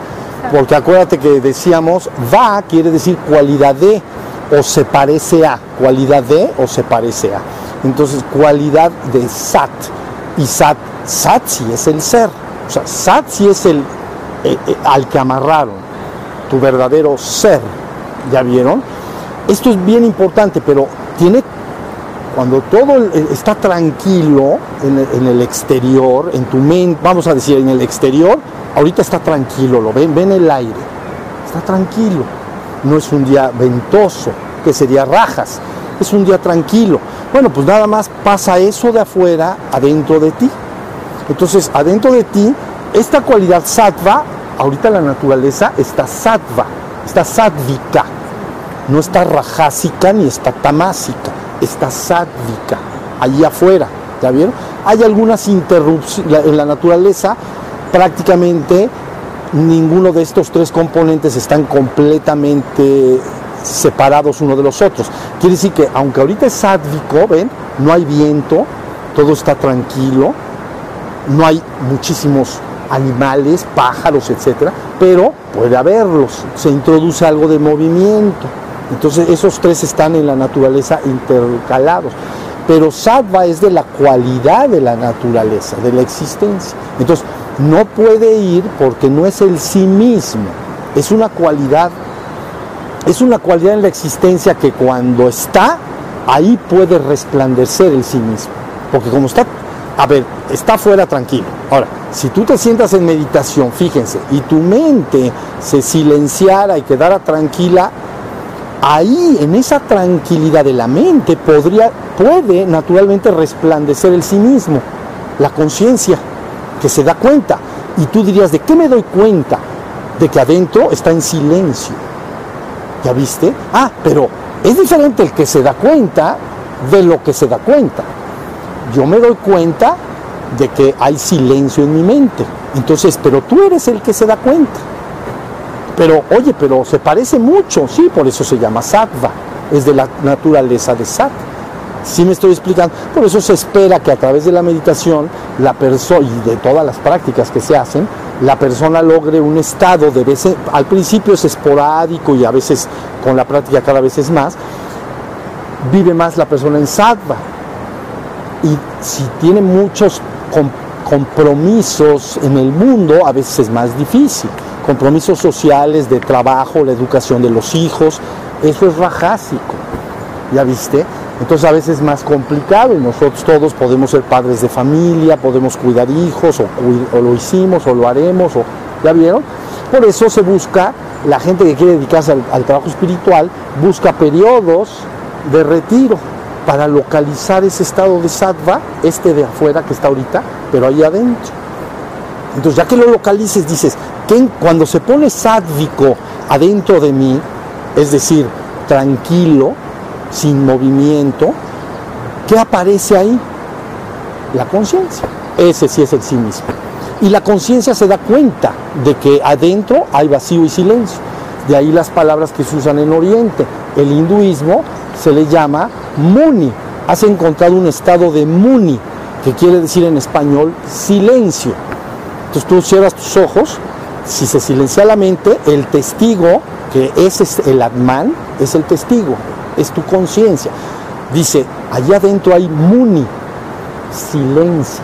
Speaker 1: Porque acuérdate que decíamos, va quiere decir cualidad de o se parece a, cualidad de o se parece a. Entonces, cualidad de Sat. Y Sat, Sat sí es el ser. O sea, Sat sí es el eh, al que amarraron, tu verdadero ser. ¿Ya vieron? Esto es bien importante, pero tiene cuando todo está tranquilo en el, exterior, en tu mente, vamos a decir en el exterior, ahorita está tranquilo, lo ven, ven el aire, está tranquilo. No es un día ventoso, que sería rajas, es un día tranquilo. Bueno, pues nada más pasa eso de afuera adentro de ti. Entonces, adentro de ti, esta cualidad sattva, ahorita la naturaleza está sattva, está sádvica, no está rajásica ni está tamásica está sádvica, allí afuera, ¿ya vieron? Hay algunas interrupciones, en la naturaleza prácticamente ninguno de estos tres componentes están completamente separados uno de los otros. Quiere decir que aunque ahorita es sádvico, ven, no hay viento, todo está tranquilo, no hay muchísimos animales, pájaros, etcétera, pero puede haberlos, se introduce algo de movimiento. Entonces esos tres están en la naturaleza intercalados. Pero sattva es de la cualidad de la naturaleza, de la existencia. Entonces no puede ir porque no es el sí mismo, es una cualidad, es una cualidad en la existencia que cuando está, ahí puede resplandecer el sí mismo. Porque como está, a ver, está fuera tranquilo. Ahora, si tú te sientas en meditación, fíjense, y tu mente se silenciara y quedara tranquila, ahí, en esa tranquilidad de la mente, podría, puede naturalmente resplandecer el sí mismo, la conciencia, que se da cuenta. Y tú dirías, ¿de qué me doy cuenta? De que adentro está en silencio. ¿Ya viste? Ah, pero es diferente el que se da cuenta de lo que se da cuenta. Yo me doy cuenta de que hay silencio en mi mente. Entonces, pero tú eres el que se da cuenta. Pero, oye, pero se parece mucho, sí, por eso se llama sattva, es de la naturaleza de sat. Sí me estoy explicando. Por eso se espera que a través de la meditación, la persona y de todas las prácticas que se hacen, la persona logre un estado de veces, al principio es esporádico y a veces con la práctica cada vez es más, vive más la persona en sattva. Y si tiene muchos compromisos en el mundo, a veces es más difícil compromisos sociales, de trabajo, la educación de los hijos, eso es rajásico, ¿ya viste? Entonces a veces es más complicado y nosotros todos podemos ser padres de familia, podemos cuidar hijos o, lo hicimos o lo haremos, o, ¿ya vieron? Por eso se busca, la gente que quiere dedicarse al, trabajo espiritual, busca periodos de retiro para localizar ese estado de sattva, este de afuera que está ahorita, pero ahí adentro. Entonces ya que lo localices dices, cuando se pone sádvico adentro de mí, es decir, tranquilo, sin movimiento, ¿qué aparece ahí? La conciencia. Ese sí es el sí mismo. Y la conciencia se da cuenta de que adentro hay vacío y silencio. De ahí las palabras que se usan en Oriente. El hinduismo se le llama muni. Has encontrado un estado de muni, que quiere decir en español silencio. Entonces tú cierras tus ojos si se silencia la mente, el testigo, que ese es el Atman, es el testigo, es tu conciencia. Dice, allá adentro hay muni, silencio,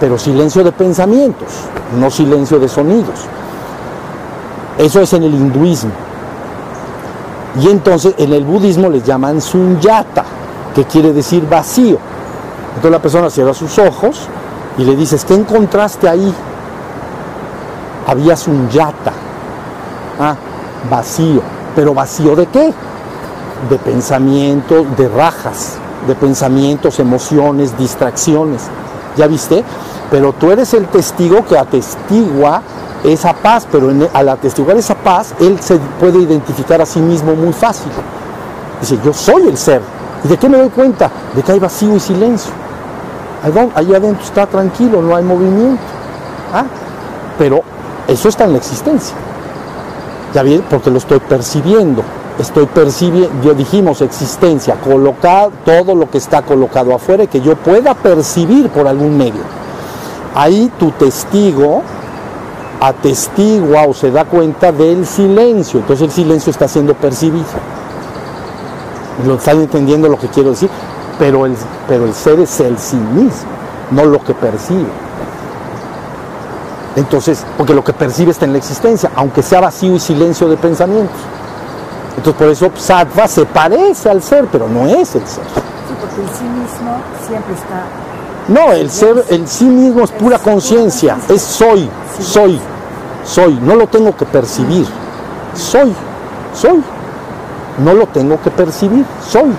Speaker 1: pero silencio de pensamientos, no silencio de sonidos. Eso es en el hinduismo. Y entonces en el budismo les llaman sunyata, que quiere decir vacío. Entonces la persona cierra sus ojos y le dices, ¿qué encontraste ahí? había un yata, ah, vacío. ¿Pero vacío de qué? De pensamientos, de rajas, de pensamientos, emociones, distracciones. ¿Ya viste? Pero tú eres el testigo que atestigua esa paz, pero al atestiguar esa paz, él se puede identificar a sí mismo muy fácil. Dice, yo soy el ser. ¿Y de qué me doy cuenta? De que hay vacío y silencio. Allá adentro está tranquilo, no hay movimiento. ¿Ah? Pero eso está en la existencia. Ya bien, porque lo estoy percibiendo. Estoy percibiendo, dijimos existencia, colocar todo lo que está colocado afuera y que yo pueda percibir por algún medio. Ahí tu testigo atestigua o se da cuenta del silencio. Entonces el silencio está siendo percibido. Lo están entendiendo lo que quiero decir, pero el, pero el ser es el sí mismo, no lo que percibe. Entonces, porque lo que percibe está en la existencia, aunque sea vacío y silencio de pensamientos. Entonces, por eso sattva se parece al ser, pero no es el ser.
Speaker 3: Sí, porque el sí mismo siempre está.
Speaker 1: No, el ser, el sí mismo es pura conciencia, es soy, soy, soy, no lo tengo que percibir, soy, soy, no lo tengo que percibir, soy.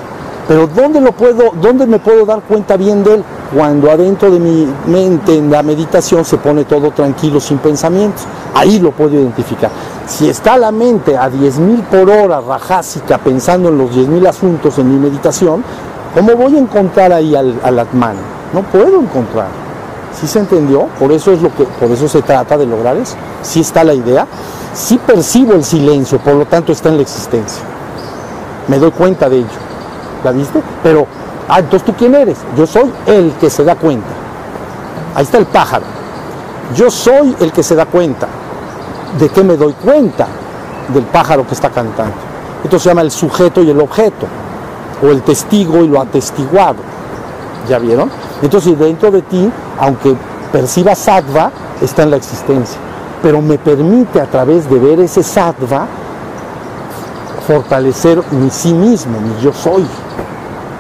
Speaker 1: Pero ¿dónde lo puedo, dónde me puedo dar cuenta bien de él? Cuando adentro de mi mente en la meditación se pone todo tranquilo, sin pensamientos. Ahí lo puedo identificar. Si está la mente a 10.000 por hora rajásica pensando en los 10.000 asuntos en mi meditación, ¿cómo voy a encontrar ahí al, al Atman? No puedo encontrar. ¿Sí se entendió? Por eso es lo que, por eso se trata de lograr eso. Sí está la idea. Sí percibo el silencio, por lo tanto está en la existencia. Me doy cuenta de ello. ¿La viste? Pero, ah, entonces tú quién eres? Yo soy el que se da cuenta. Ahí está el pájaro. Yo soy el que se da cuenta. ¿De qué me doy cuenta? Del pájaro que está cantando. Esto se llama el sujeto y el objeto, o el testigo y lo atestiguado. ¿Ya vieron? Entonces dentro de ti, aunque perciba sattva, está en la existencia. Pero me permite a través de ver ese sattva fortalecer mi sí mismo, mi yo soy.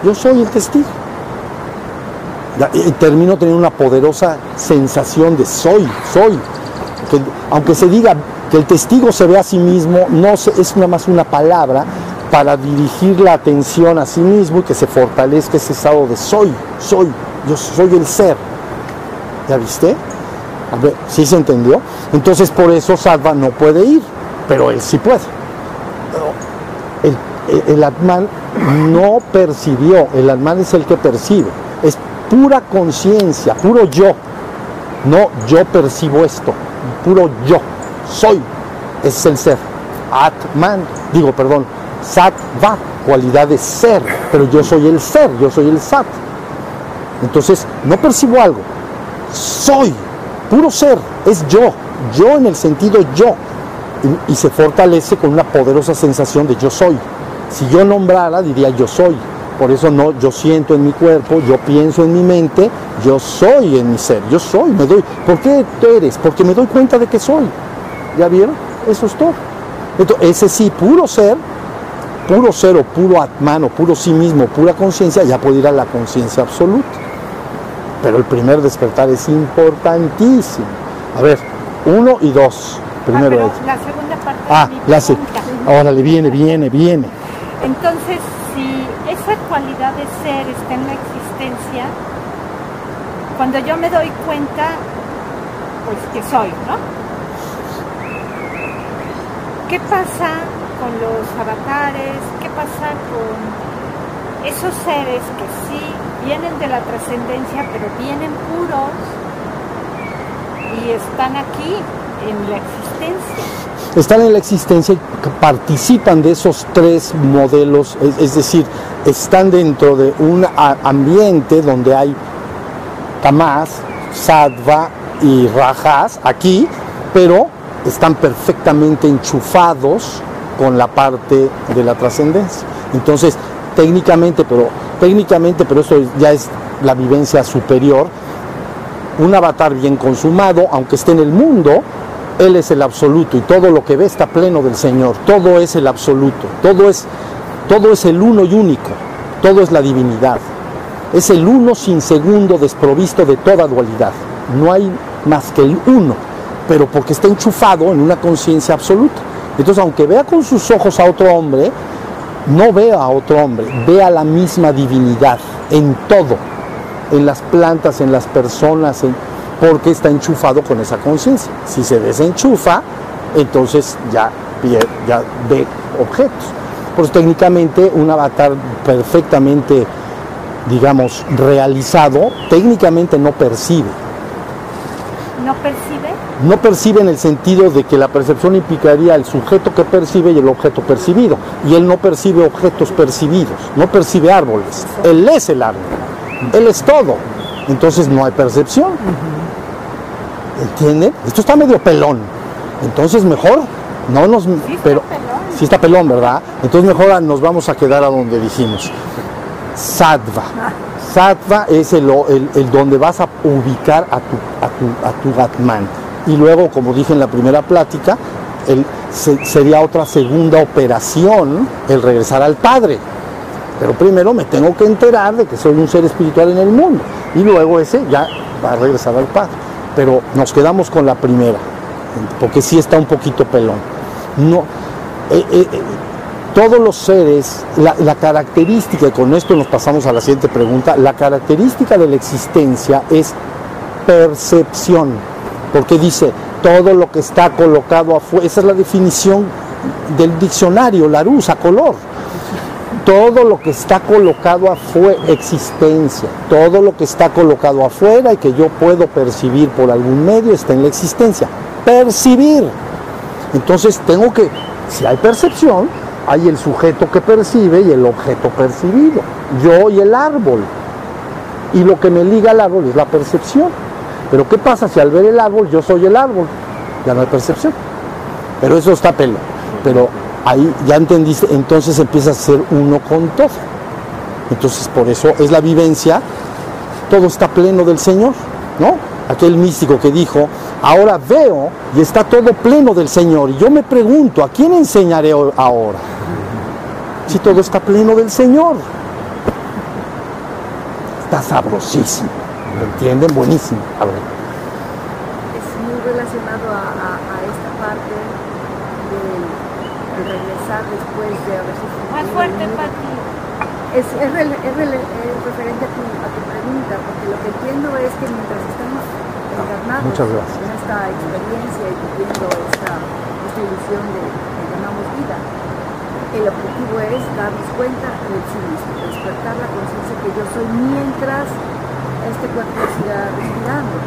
Speaker 1: Yo soy el testigo. Y termino teniendo una poderosa sensación de soy, soy. Que, aunque se diga que el testigo se ve a sí mismo, no es nada más una palabra para dirigir la atención a sí mismo y que se fortalezca ese estado de soy, soy, yo soy el ser. ¿Ya viste? A ver, ¿sí se entendió? Entonces por eso Salva no puede ir, pero él sí puede. El, el, Atman no percibió, el Atman es el que percibe, es pura conciencia, puro yo. No, yo percibo esto, puro yo, soy, es el ser. Atman, digo, perdón, Sattva, cualidad de ser, pero yo soy el ser, yo soy el Sat. Entonces, no percibo algo, soy, puro ser, es yo, yo en el sentido yo, y se fortalece con una poderosa sensación de yo soy. Si yo nombrara, diría yo soy. Por eso no, yo siento en mi cuerpo, yo pienso en mi mente, yo soy en mi ser, yo soy, me doy. ¿Por qué eres? Porque me doy cuenta de que soy. ¿Ya vieron? Eso es todo. Entonces, ese sí, puro ser, puro ser o puro atman o puro sí mismo, pura conciencia, ya puede ir a la conciencia absoluta. Pero el primer despertar es importantísimo. A ver, uno y dos. Primero
Speaker 2: ah,
Speaker 1: es.
Speaker 2: La segunda parte
Speaker 1: Ah,
Speaker 2: de mi
Speaker 1: la se.
Speaker 2: pregunta.
Speaker 1: Órale, viene, viene, viene.
Speaker 2: Entonces, si esa cualidad de ser está en la existencia, cuando yo me doy cuenta, pues que soy, ¿no? ¿Qué pasa con los avatares? ¿Qué pasa con esos seres que sí vienen de la trascendencia, pero vienen puros y están aquí en la existencia?
Speaker 1: Están en la existencia y participan de esos tres modelos, es, decir, están dentro de un ambiente donde hay tamas, sattva y rajas aquí, pero están perfectamente enchufados con la parte de la trascendencia. Entonces, técnicamente, pero técnicamente, pero eso ya es la vivencia superior, un avatar bien consumado, aunque esté en el mundo, él es el absoluto y todo lo que ve está pleno del Señor. Todo es el absoluto, todo es, todo es el uno y único, todo es la divinidad. Es el uno sin segundo desprovisto de toda dualidad. No hay más que el uno, pero porque está enchufado en una conciencia absoluta. Entonces, aunque vea con sus ojos a otro hombre, no ve a otro hombre, ve a la misma divinidad en todo, en las plantas, en las personas, en, porque está enchufado con esa conciencia. Si se desenchufa, entonces ya, ve objetos. Por eso técnicamente un avatar perfectamente, digamos, realizado, técnicamente no percibe.
Speaker 2: ¿No percibe?
Speaker 1: No percibe en el sentido de que la percepción implicaría el sujeto que percibe y el objeto percibido. Y él no percibe objetos percibidos, no percibe árboles. Él es el árbol, él es todo. Entonces no hay percepción. ¿Entienden? Esto está medio pelón. Entonces mejor no nos...
Speaker 2: Sí está
Speaker 1: pero
Speaker 2: pelón.
Speaker 1: sí está pelón, ¿verdad? Entonces mejor nos vamos a quedar a donde dijimos. Sattva. Sattva es el, el- el donde vas a ubicar a tu, a tu, a tu. Y luego, como dije en la primera plática, el- se- sería otra segunda operación el regresar al Padre. Pero primero me tengo que enterar de que soy un ser espiritual en el mundo. Y luego ese ya va a regresar al Padre. Pero nos quedamos con la primera, porque sí está un poquito pelón. No, eh, eh, eh, todos los seres, la, la característica, y con esto nos pasamos a la siguiente pregunta, la característica de la existencia es percepción, porque dice todo lo que está colocado afuera, esa es la definición del diccionario, la luz a color. Todo lo que está colocado afuera, existencia, todo lo que está colocado afuera y que yo puedo percibir por algún medio está en la existencia. Percibir. Entonces tengo que, si hay percepción, hay el sujeto que percibe y el objeto percibido. Yo y el árbol. Y lo que me liga al árbol es la percepción. Pero ¿qué pasa si al ver el árbol yo soy el árbol? Ya no hay percepción. Pero eso está pelo. Pero ahí ya entendiste, entonces empieza a ser uno con todo. Entonces por eso es la vivencia, todo está pleno del Señor, ¿no? Aquel místico que dijo, ahora veo y está todo pleno del Señor. Y yo me pregunto, ¿a quién enseñaré ho- ahora? Si todo está pleno del Señor. Está sabrosísimo. ¿Me entienden? Buenísimo. A
Speaker 3: es muy relacionado a, a- a esta parte del, del regresar después de haberse
Speaker 2: Más
Speaker 3: sentido
Speaker 2: fuerte. Pati.
Speaker 3: Es, es, referente a tu, a tu pregunta, porque lo que entiendo es que mientras estamos encarnados en esta experiencia y viviendo esta, esta ilusión de que llamamos vida, el objetivo es darnos cuenta del sí mismo, despertar la conciencia que yo soy mientras este cuerpo siga respirando.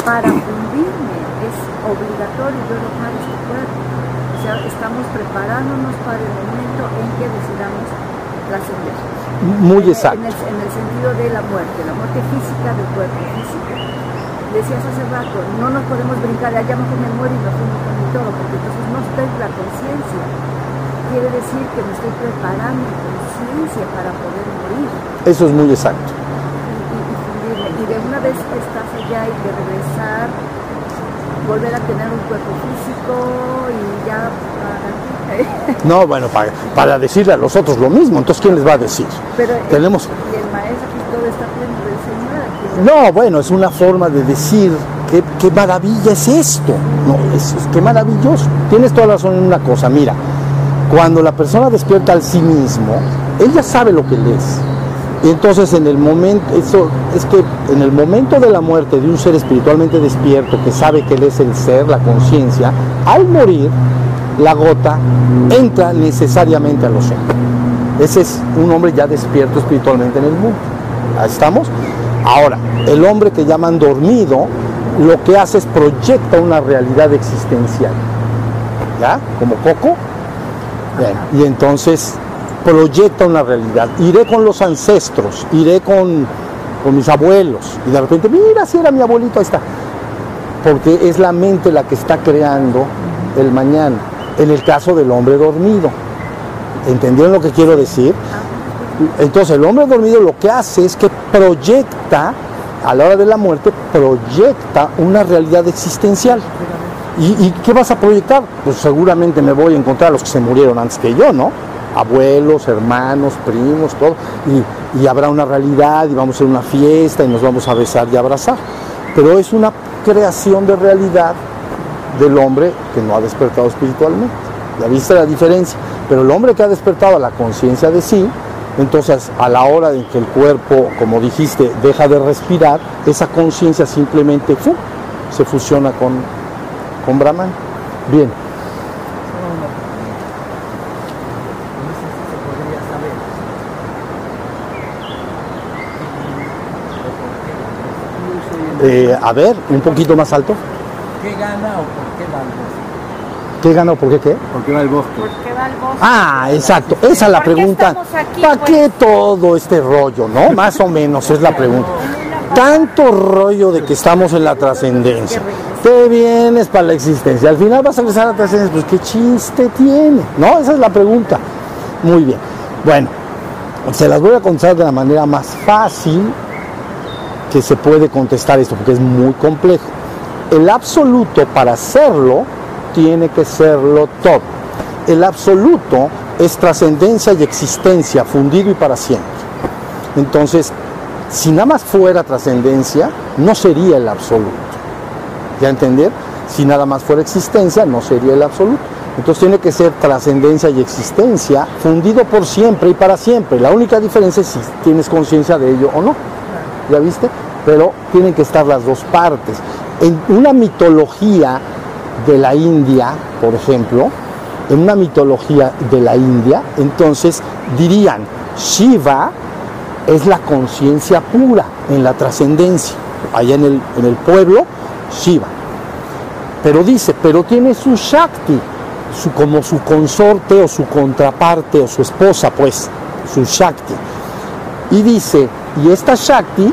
Speaker 3: Para fundirme es obligatorio yo dejar este cuerpo. Sea, estamos preparándonos para el momento en que decidamos trascender.
Speaker 1: Muy exacto.
Speaker 3: En el, en el sentido de la muerte, la muerte física del cuerpo físico. Decías hace rato, no nos podemos brincar, allá mejor me muero y me fumo con mi todo, porque entonces no estoy la conciencia. Quiere decir que me estoy preparando en conciencia para poder morir
Speaker 1: Eso es muy exacto.
Speaker 3: y, y- y. Y de una vez que estás allá y de regresar, volver a tener un cuerpo físico y ya para
Speaker 1: No, bueno, para, para decirle a los otros lo mismo, entonces ¿quién les va a decir?
Speaker 3: Pero
Speaker 1: Tenemos-
Speaker 3: y el maestro todo está pleno del Señor.
Speaker 1: No, bueno, es una forma de decir qué, qué maravilla es esto. No, es, es- qué maravilloso. Tienes toda la razón en una cosa, mira, cuando la persona despierta al sí mismo, él ya sabe lo que él es. Y entonces en el momento, eso es que en el momento de la muerte de un ser espiritualmente despierto que sabe que él es el ser, la conciencia, al morir, la gota entra necesariamente al océano. Ese es un hombre ya despierto espiritualmente en el mundo. Ahí estamos. Ahora, el hombre que llaman dormido, lo que hace es proyecta una realidad existencial. ¿Ya? Como Coco. Y entonces proyecta una realidad. Iré con los ancestros, iré con, con mis abuelos. Y de repente, mira, si era mi abuelito, ahí está. Porque es la mente la que está creando el mañana. En el caso del hombre dormido. ¿Entendieron lo que quiero decir? Entonces el hombre dormido lo que hace es que proyecta, a la hora de la muerte, proyecta una realidad existencial. ¿Y, y qué vas a proyectar? Pues seguramente me voy a encontrar a los que se murieron antes que yo, ¿no? Abuelos, hermanos, primos, todo. Y, habrá una realidad y vamos a una fiesta y nos vamos a besar y abrazar. Pero es una creación de realidad del hombre que no ha despertado espiritualmente. ¿Ya viste la diferencia? Pero el hombre que ha despertado la conciencia de sí, entonces a la hora en que el cuerpo, como dijiste, deja de respirar, esa conciencia simplemente se fusiona con, con Brahman. Bien,
Speaker 4: No sé si se podría saber. Y, o por qué, incluso hoy en
Speaker 1: Eh, a ver, un poquito más alto.
Speaker 4: ¿Qué gana o por qué va al bosque?
Speaker 1: ¿Qué gana o por qué qué?
Speaker 4: ¿Por qué va al bosque?
Speaker 2: Porque va al bosque.
Speaker 1: Ah, exacto. Esa es la
Speaker 2: ¿Por qué
Speaker 1: pregunta. ¿Para
Speaker 2: pues?
Speaker 1: qué todo este rollo, no? Más o menos es la pregunta. Tanto rollo de que estamos en la trascendencia. Te vienes para la existencia. Al final vas a regresar a la trascendencia. Pues qué chiste tiene, ¿no? Esa es la pregunta. Muy bien. Bueno, se las voy a contestar de la manera más fácil que se puede contestar esto, porque es muy complejo. El absoluto para hacerlo tiene que serlo todo. El absoluto es trascendencia y existencia, fundido y para siempre. Entonces, si nada más fuera trascendencia, no sería el absoluto. ¿Ya entender? Si nada más fuera existencia, no sería el absoluto. Entonces tiene que ser trascendencia y existencia, fundido por siempre y para siempre. La única diferencia es si tienes conciencia de ello o no. ¿Ya viste? Pero tienen que estar las dos partes. En una mitología de la India, por ejemplo, en una mitología de la India, entonces dirían, Shiva es la conciencia pura en la trascendencia. Allá en el, en el pueblo, Shiva. Pero dice, pero tiene su Shakti, su, como su consorte o su contraparte o su esposa, pues, su Shakti. Y dice, y esta Shakti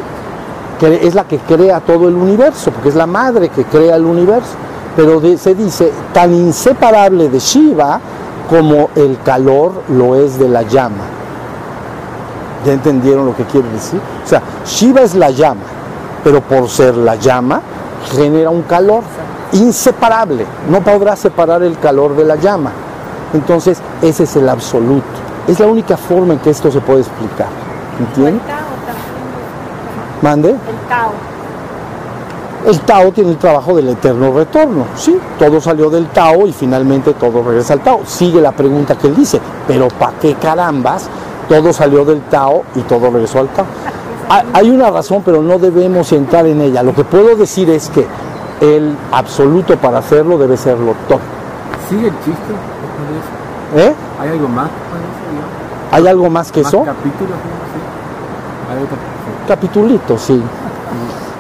Speaker 1: es la que crea todo el universo, porque es la madre que crea el universo. Pero se dice tan inseparable de Shiva como el calor lo es de la llama. ¿Ya entendieron lo que quiere decir? O sea, Shiva es la llama, pero por ser la llama genera un calor inseparable. No podrá separar el calor de la llama. Entonces, ese es el absoluto. Es la única forma en que esto se puede explicar. ¿Entienden? Mande.
Speaker 2: El Tao.
Speaker 1: El Tao tiene el trabajo del eterno retorno. Sí, todo salió del Tao y finalmente todo regresa al Tao. Sigue la pregunta que él dice, pero ¿para qué carambas? Todo salió del Tao y todo regresó al Tao. Ha- Hay una razón, pero no debemos entrar en ella. Lo que puedo decir es que el absoluto para hacerlo debe serlo todo.
Speaker 4: ¿Sigue el chiste?
Speaker 1: ¿Eh?
Speaker 4: ¿Hay algo más?
Speaker 1: ¿Hay algo más que
Speaker 4: ¿Más
Speaker 1: eso?
Speaker 4: capítulos? Sí. Hay otro.
Speaker 1: Capitulito, sí.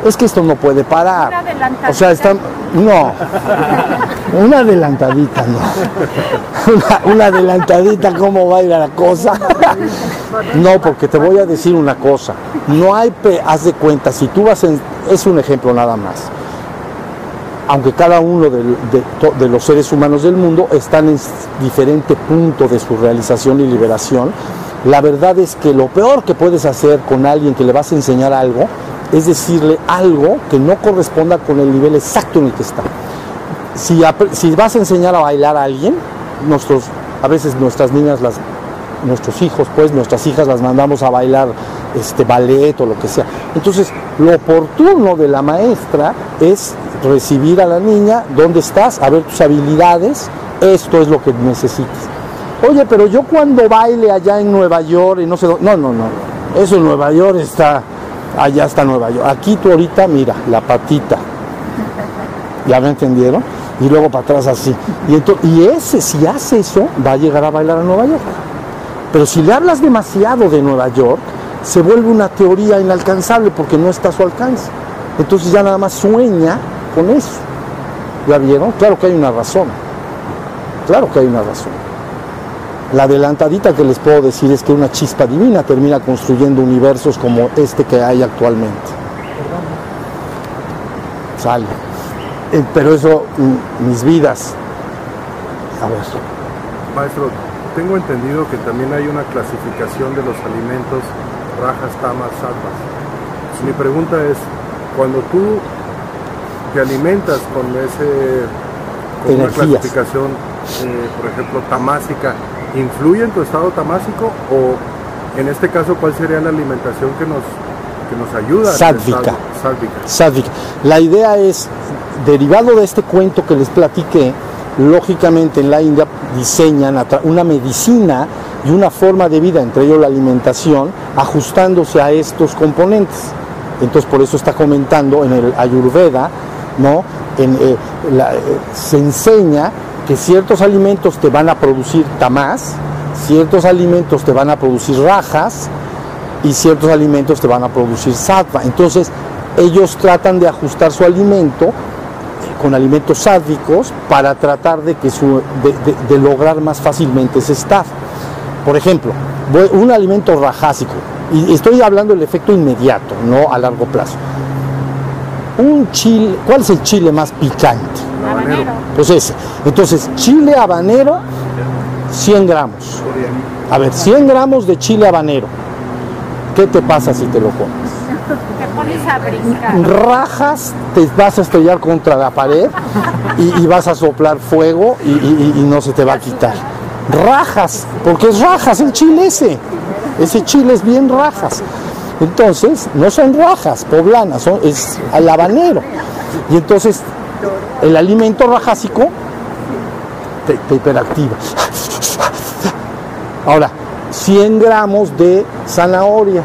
Speaker 1: Es que esto no puede parar.
Speaker 2: Una adelantadita.
Speaker 1: O sea, están. No. Una adelantadita, no. Una, una adelantadita, ¿cómo va a ir a la cosa? No, porque te voy a decir una cosa. No hay. pe- Haz de cuenta, si tú vas en. Es un ejemplo nada más. Aunque cada uno de, de los seres humanos del mundo están en diferente punto de su realización y liberación, la verdad es que lo peor que puedes hacer con alguien que le vas a enseñar algo es decirle algo que no corresponda con el nivel exacto en el que está. Si, vas a enseñar a bailar a alguien, nuestros, a veces nuestras niñas, las, nuestros hijos, pues nuestras hijas las mandamos a bailar este ballet o lo que sea. Entonces, lo oportuno de la maestra es recibir a la niña, ¿dónde estás? A ver tus habilidades, esto es lo que necesitas. Oye, pero yo cuando baile allá en Nueva York y no sé dónde, no, no, no, eso en Nueva York está, allá está Nueva York. Aquí tú ahorita, mira, la patita, ¿ya me entendieron? Y luego para atrás así. Y, ento- y ese, si hace eso, va a llegar a bailar a Nueva York. Pero si le hablas demasiado de Nueva York, se vuelve una teoría inalcanzable porque no está a su alcance. Entonces ya nada más sueña con eso. ¿Ya vieron? Claro que hay una razón. Claro que hay una razón. La adelantadita que les puedo decir es que una chispa divina termina construyendo universos como este que hay actualmente. Sale. Eh, Pero eso, mm, mis vidas. A ver.
Speaker 5: Maestro, tengo entendido que también hay una clasificación de los alimentos rajas, tamas, sattvas. Mi pregunta es, cuando tú te alimentas con ese con una clasificación, eh, por ejemplo, tamásica, ¿influye en tu estado tamásico o en este caso cuál sería la alimentación que nos que nos ayuda?
Speaker 1: Sádvica.
Speaker 5: sádvica.
Speaker 1: La idea es, derivado de este cuento que les platiqué, lógicamente en la India diseñan una medicina y una forma de vida, entre ellos la alimentación, ajustándose a estos componentes. Entonces por eso está comentando en el Ayurveda, ¿no? En, eh, la- eh, se enseña que ciertos alimentos te van a producir tamás, ciertos alimentos te van a producir rajas, y ciertos alimentos te van a producir sattva. Entonces, ellos tratan de ajustar su alimento con alimentos sádicos para tratar de, que su, de, de- lograr más fácilmente ese estado. Por ejemplo, un alimento rajásico, y estoy hablando del efecto inmediato, no a largo plazo. Un chile, ¿cuál es el chile más picante?
Speaker 2: Habanero.
Speaker 1: Pues ese. Entonces, chile habanero, 100 gramos. A ver, 100 gramos de chile habanero. ¿Qué te pasa si te lo comes?
Speaker 2: Te pones a brincar.
Speaker 1: rajas, te vas a estrellar contra la pared y, y vas a soplar fuego y, y- y no se te va a quitar. Rajas, porque es rajas el chile ese. Ese chile es bien rajas. Entonces, no son rajas poblanas, son, es al habanero. Y entonces, el alimento rajásico te, te hiperactiva. Ahora, 100 gramos de zanahoria,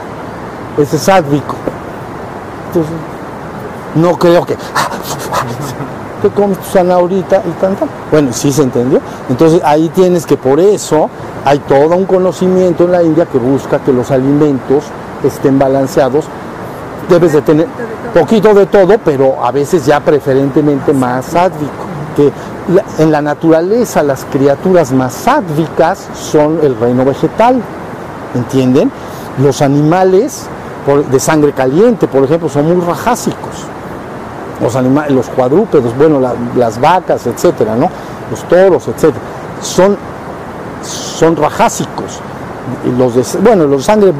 Speaker 1: ese es sádvico. Entonces, no creo que te comes tu zanahorita y tan, tan. Bueno, sí se entendió. Entonces ahí tienes que por eso hay todo un conocimiento en la India que busca que los alimentos estén balanceados. Debes de tener poquito de todo, pero a veces ya preferentemente más sádvico. Que en la naturaleza las criaturas más sádvicas son el reino vegetal. ¿entienden? Los animales de sangre caliente, por ejemplo, son muy rajásicos. Los animales, los cuadrúpedos, bueno, la- las vacas, etcétera, ¿no? Los toros, etcétera, son, son rajásicos. Los de, bueno, los de sangre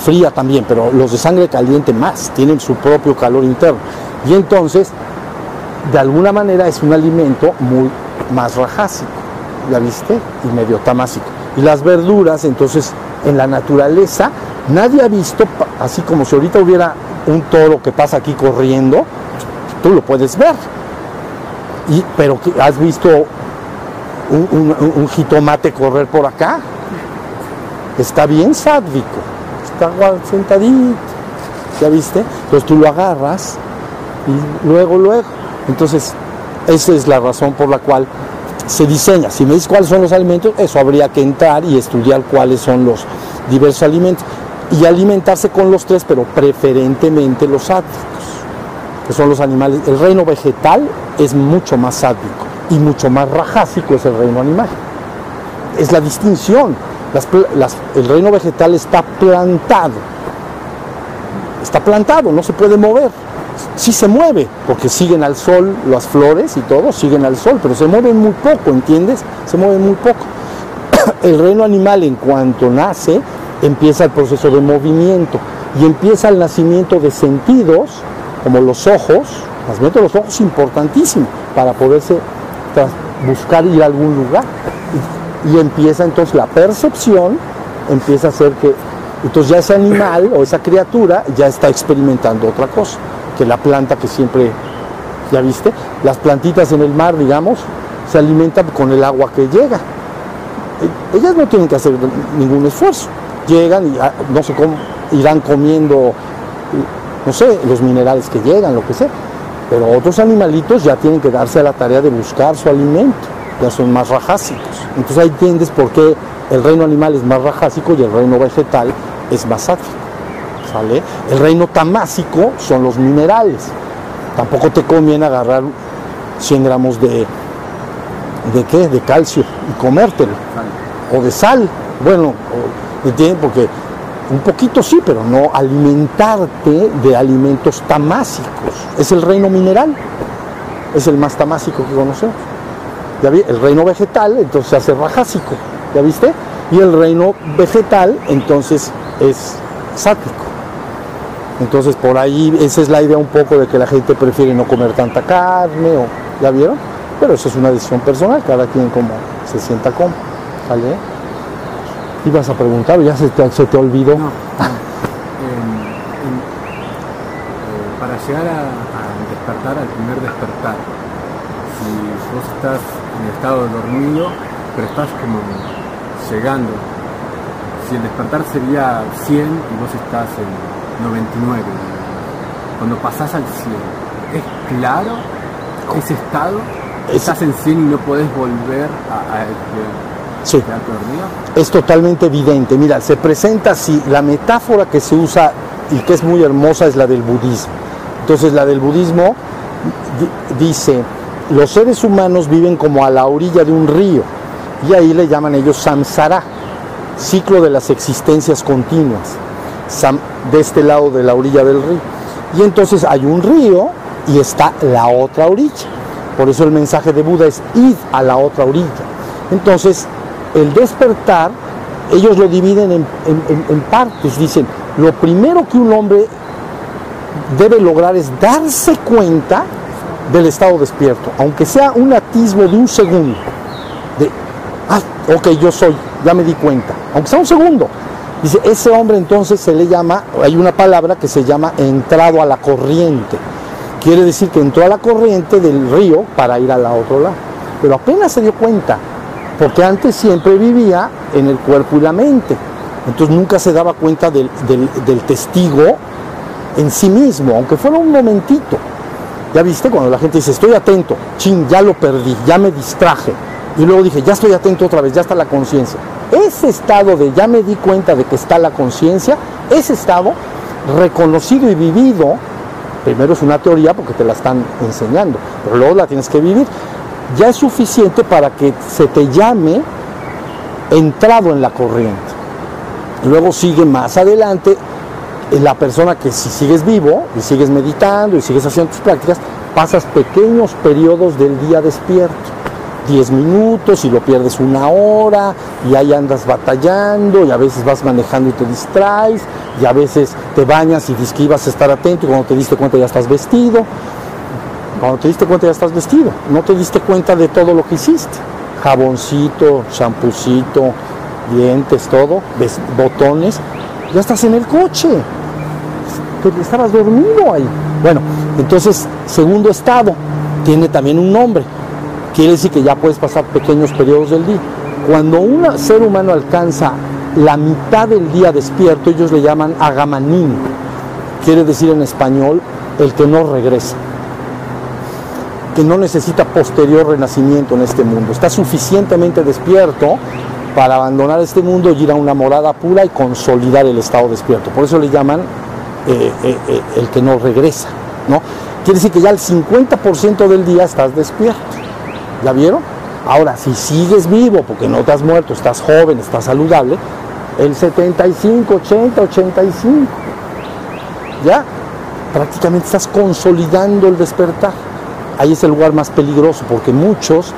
Speaker 1: fría también, pero los de sangre caliente más, tienen su propio calor interno. Y entonces, de alguna manera es un alimento muy más rajásico, ¿ya viste? Y medio tamásico. Y las verduras, entonces, en la naturaleza, nadie ha visto, así como si ahorita hubiera un toro que pasa aquí corriendo, tú lo puedes ver. Y, pero ¿has visto un- un jitomate correr por acá? Está bien sádvico, sentadito, ¿ya viste? Entonces tú lo agarras y luego, luego. Entonces, esa es la razón por la cual se diseña. Si me dices cuáles son los alimentos, eso habría que entrar y estudiar cuáles son los diversos alimentos y alimentarse con los tres, pero preferentemente los sádicos, que son los animales. El reino vegetal es mucho más sádico y mucho más rajásico es el reino animal. Es la distinción. El reino vegetal está plantado. Está plantado, no se puede mover. Sí se mueve, porque siguen al sol las flores y todo, siguen al sol, pero se mueven muy poco, ¿entiendes? Se mueven muy poco. El reino animal en cuanto nace, empieza el proceso de movimiento y empieza el nacimiento de sentidos, como los ojos, nacimiento de los ojos importantísimo para poderse buscar ir a algún lugar. Y, empieza entonces la percepción, empieza a hacer que, entonces ya ese animal o esa criatura ya está experimentando otra cosa, que la planta que siempre, ¿ya viste? Las plantitas en el mar, digamos, se alimentan con el agua que llega. E- Ellas no tienen que hacer ningún esfuerzo. Llegan y ah, no sé cómo irán comiendo, no sé, los minerales que llegan, lo que sea. Pero otros animalitos ya tienen que darse a la tarea de buscar su alimento, ya son más rajásicos. Entonces ahí entiendes por qué el reino animal es más rajásico y el reino vegetal es más sátrico. ¿Sale? El reino tamásico son los minerales. Tampoco te conviene agarrar 100 gramos de, ¿de qué? De calcio y comértelo. O de sal. Bueno, ¿entiendes? Porque un poquito sí, pero no alimentarte de alimentos tamásicos. Es el reino mineral. Es el más tamásico que conocemos. El reino vegetal entonces hace rajásico. ¿Ya viste? Y el reino vegetal entonces es sátrico. Entonces por ahí esa es la idea un poco de que la gente prefiere no comer tanta carne o ¿ya vieron? Pero eso es una decisión personal, cada quien como se sienta cómodo. ¿Sale? Ibas a preguntar ya se te, olvidó.
Speaker 4: No, eh, para llegar a, a despertar, al primer despertar, si vos estás en estado dormido, pero estás como llegando, si el despertar sería 100 y vos estás en 99, cuando pasás al 100, ¿es claro ese estado?
Speaker 1: Es-
Speaker 4: ¿Estás en 100 y no podés volver a, a este-
Speaker 1: Sí.
Speaker 4: quedarte dormido?
Speaker 1: es totalmente evidente. Mira, se presenta así, la metáfora que se usa y que es muy hermosa es la del budismo. Entonces la del budismo di- dice, los seres humanos viven como a la orilla de un río y ahí le llaman ellos samsara, ciclo de las existencias continuas, de este lado de la orilla del río. Y entonces hay un río y está la otra orilla. Por eso el mensaje de Buda es id a la otra orilla. Entonces, el despertar, ellos lo dividen en, en- en- en partes. Dicen, lo primero que un hombre debe lograr es darse cuenta del estado despierto, aunque sea un atisbo de un segundo. De, ah, ok, yo soy, ya me di cuenta, aunque sea un segundo. Dice, ese hombre entonces se le llama, hay una palabra que se llama entrado a la corriente. Quiere decir que entró a la corriente del río para ir al otro lado. Pero apenas se dio cuenta, porque antes siempre vivía en el cuerpo y la mente. Entonces nunca se daba cuenta del, del- del testigo en sí mismo, aunque fuera un momentito. Ya viste cuando la gente dice, estoy atento, chin, ya lo perdí, ya me distraje. Y luego dije, ya estoy atento otra vez, ya está la conciencia. Ese estado de ya me di cuenta de que está la conciencia, ese estado reconocido y vivido, primero es una teoría porque te la están enseñando, pero luego la tienes que vivir, ya es suficiente para que se te llame entrado en la corriente. Luego sigue más adelante la persona que si sigues vivo y sigues meditando y sigues haciendo tus prácticas, pasas pequeños periodos del día despierto. 10 minutos y lo pierdes una hora y ahí andas batallando y a veces vas manejando y te distraes y a veces te bañas y dices que a estar atento y cuando te diste cuenta ya estás vestido. Cuando te diste cuenta ya estás vestido, no te diste cuenta de todo lo que hiciste. Jaboncito, champucito, dientes, todo, botones, ya estás en el coche. Estabas dormido ahí. Bueno, entonces, segundo estado, tiene también un nombre. Quiere decir que ya puedes pasar pequeños periodos del día. Cuando un ser humano alcanza la mitad del día despierto, ellos le llaman agamanín. Quiere decir en español el que no regresa que no necesita posterior renacimiento en este mundo. Está suficientemente despierto para abandonar este mundo y ir a una morada pura y consolidar el estado despierto. Por eso le llaman eh, eh, eh, el que no regresa. ¿no? Quiere decir que ya el 50% del día estás despierto. ¿Ya vieron? Ahora, si sigues vivo, porque no te has muerto, estás joven, estás saludable, el 75, 80, 85, ya prácticamente estás consolidando el despertar. Ahí es el lugar más peligroso porque muchos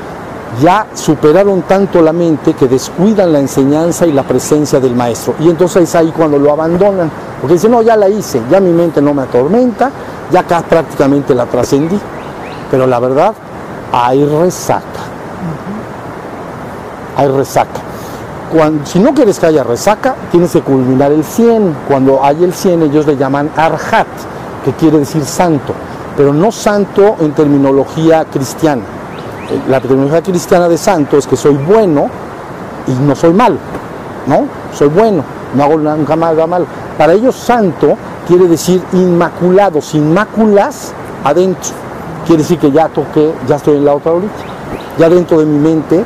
Speaker 1: ya superaron tanto la mente que descuidan la enseñanza y la presencia del maestro. Y entonces es ahí cuando lo abandonan, porque dicen, no, ya la hice, ya mi mente no me atormenta, ya acá prácticamente la trascendí. Pero la verdad, hay resaca. Hay resaca. Cuando, si no quieres que haya resaca, tienes que culminar el 100. Cuando hay el 100, ellos le llaman arhat, que quiere decir santo, pero no santo en terminología cristiana. La terminología cristiana de santo es que soy bueno y no soy malo, ¿no? Soy bueno, no hago nunca nada malo. Para ellos santo quiere decir inmaculado, sin máculas adentro. Quiere decir que ya toqué, ya estoy en la otra orilla. Ya dentro de mi mente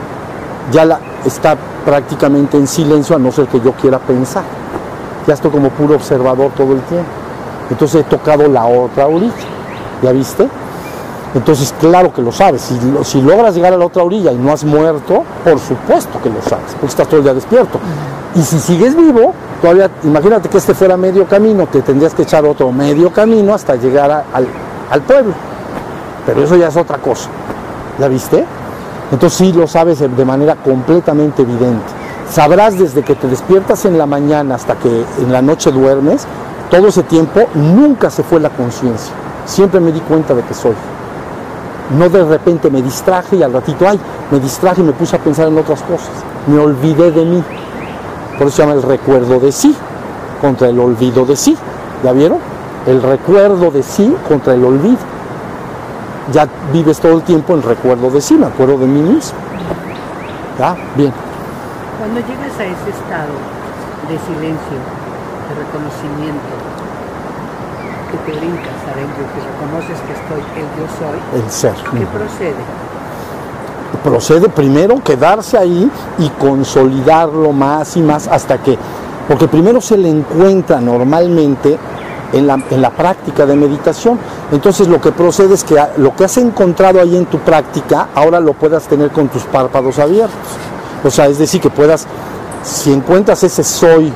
Speaker 1: ya está prácticamente en silencio a no ser que yo quiera pensar. Ya estoy como puro observador todo el tiempo. Entonces he tocado la otra orilla. ¿Ya viste? Entonces, claro que lo sabes. Si, lo- si logras llegar a la otra orilla y no has muerto, por supuesto que lo sabes, porque estás todo el día despierto. Y si sigues vivo, todavía, imagínate que este fuera medio camino, te tendrías que echar otro medio camino hasta llegar al, pueblo. Pero eso ya es otra cosa. ¿Ya viste? Entonces sí lo sabes de manera completamente evidente. Sabrás desde que te despiertas en la mañana hasta que en la noche duermes, todo ese tiempo nunca se fue la conciencia. Siempre me di cuenta de que soy. No de repente me distraje y al ratito, ay, me distraje y me puse a pensar en otras cosas. Me olvidé de mí. Por eso se llama el recuerdo de sí contra el olvido de sí. ¿Ya vieron? El recuerdo de sí contra el olvido. Ya vives todo el tiempo en recuerdo de sí, me acuerdo de mí mismo. ¿Ya? Bien.
Speaker 6: Cuando llegas a ese estado de silencio, de reconocimiento, que te brincas adentro, que reconoces que estoy el yo soy,
Speaker 1: El ser.
Speaker 6: ¿qué procede?
Speaker 1: procede primero quedarse ahí y consolidarlo más y más hasta que, porque primero se le encuentra normalmente en la, en la práctica de meditación. Entonces lo que procede es que a- lo que has encontrado ahí en tu práctica, ahora lo puedas tener con tus párpados abiertos. O sea, es decir, que puedas, si encuentras ese soy,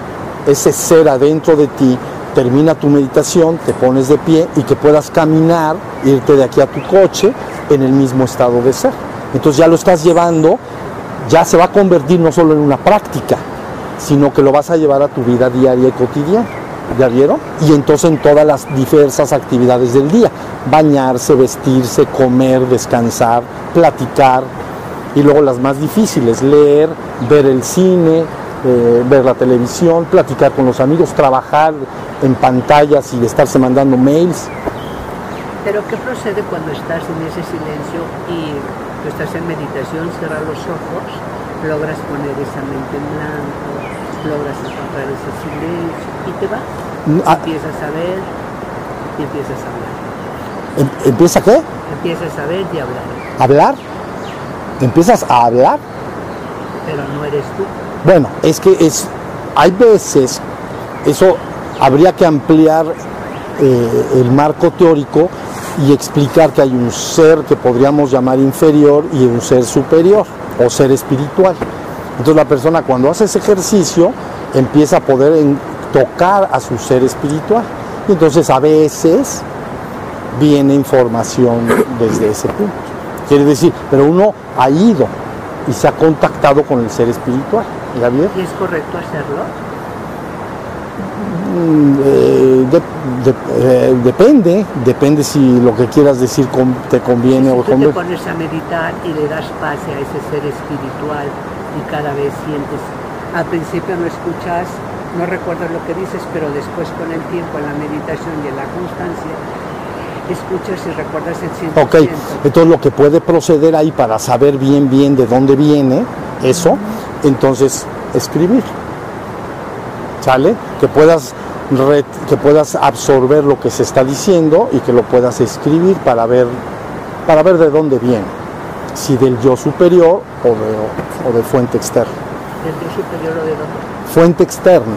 Speaker 1: ese ser adentro de ti, termina tu meditación, te pones de pie y que puedas caminar, irte de aquí a tu coche en el mismo estado de ser. Entonces ya lo estás llevando, ya se va a convertir no solo en una práctica, sino que lo vas a llevar a tu vida diaria y cotidiana. ¿Ya vieron? Y entonces en todas las diversas actividades del día. Bañarse, vestirse, comer, descansar, platicar. Y luego las más difíciles, leer, ver el cine, eh, ver la televisión, platicar con los amigos, trabajar en pantallas y estarse mandando mails.
Speaker 6: Pero ¿qué procede cuando estás en ese silencio y tú estás en meditación, cierras los ojos, logras poner esa mente en blanco, logras encontrar ese silencio y te vas?
Speaker 1: Ah,
Speaker 6: Empiezas a ver y empiezas a hablar.
Speaker 1: em- ¿Empieza qué?
Speaker 6: Empiezas a ver y a hablar,
Speaker 1: ¿Hablar? ¿Empiezas a hablar?
Speaker 6: pero no eres tú.
Speaker 1: Bueno, es que es, hay veces, eso habría que ampliar eh, el marco teórico y explicar que hay un ser que podríamos llamar inferior y un ser superior o ser espiritual. Entonces la persona cuando hace ese ejercicio empieza a poder tocar a su ser espiritual. Y entonces a veces viene información desde ese punto. Quiere decir, pero uno ha ido y se ha contactado con el ser espiritual.
Speaker 6: ¿Y es correcto hacerlo?
Speaker 1: Mm, eh, de- de- eh, depende, depende si lo que quieras decir con- te conviene o
Speaker 6: Si te
Speaker 1: conviene.
Speaker 6: pones a meditar y le das pase a ese ser espiritual y cada vez sientes, al principio no escuchas, no recuerdas lo que dices, pero después con el tiempo, en la meditación y en la constancia, escuchas y recuerdas el 100%.
Speaker 1: Ok, entonces lo que puede proceder ahí para saber bien, bien de dónde viene eso, entonces escribir. ¿Sale? Que puedas, re- que puedas absorber lo que se está diciendo y que lo puedas escribir para ver, para ver de dónde viene. Si del yo superior o de, o de fuente externa.
Speaker 6: ¿Del yo superior o de dónde?
Speaker 1: fuente externa,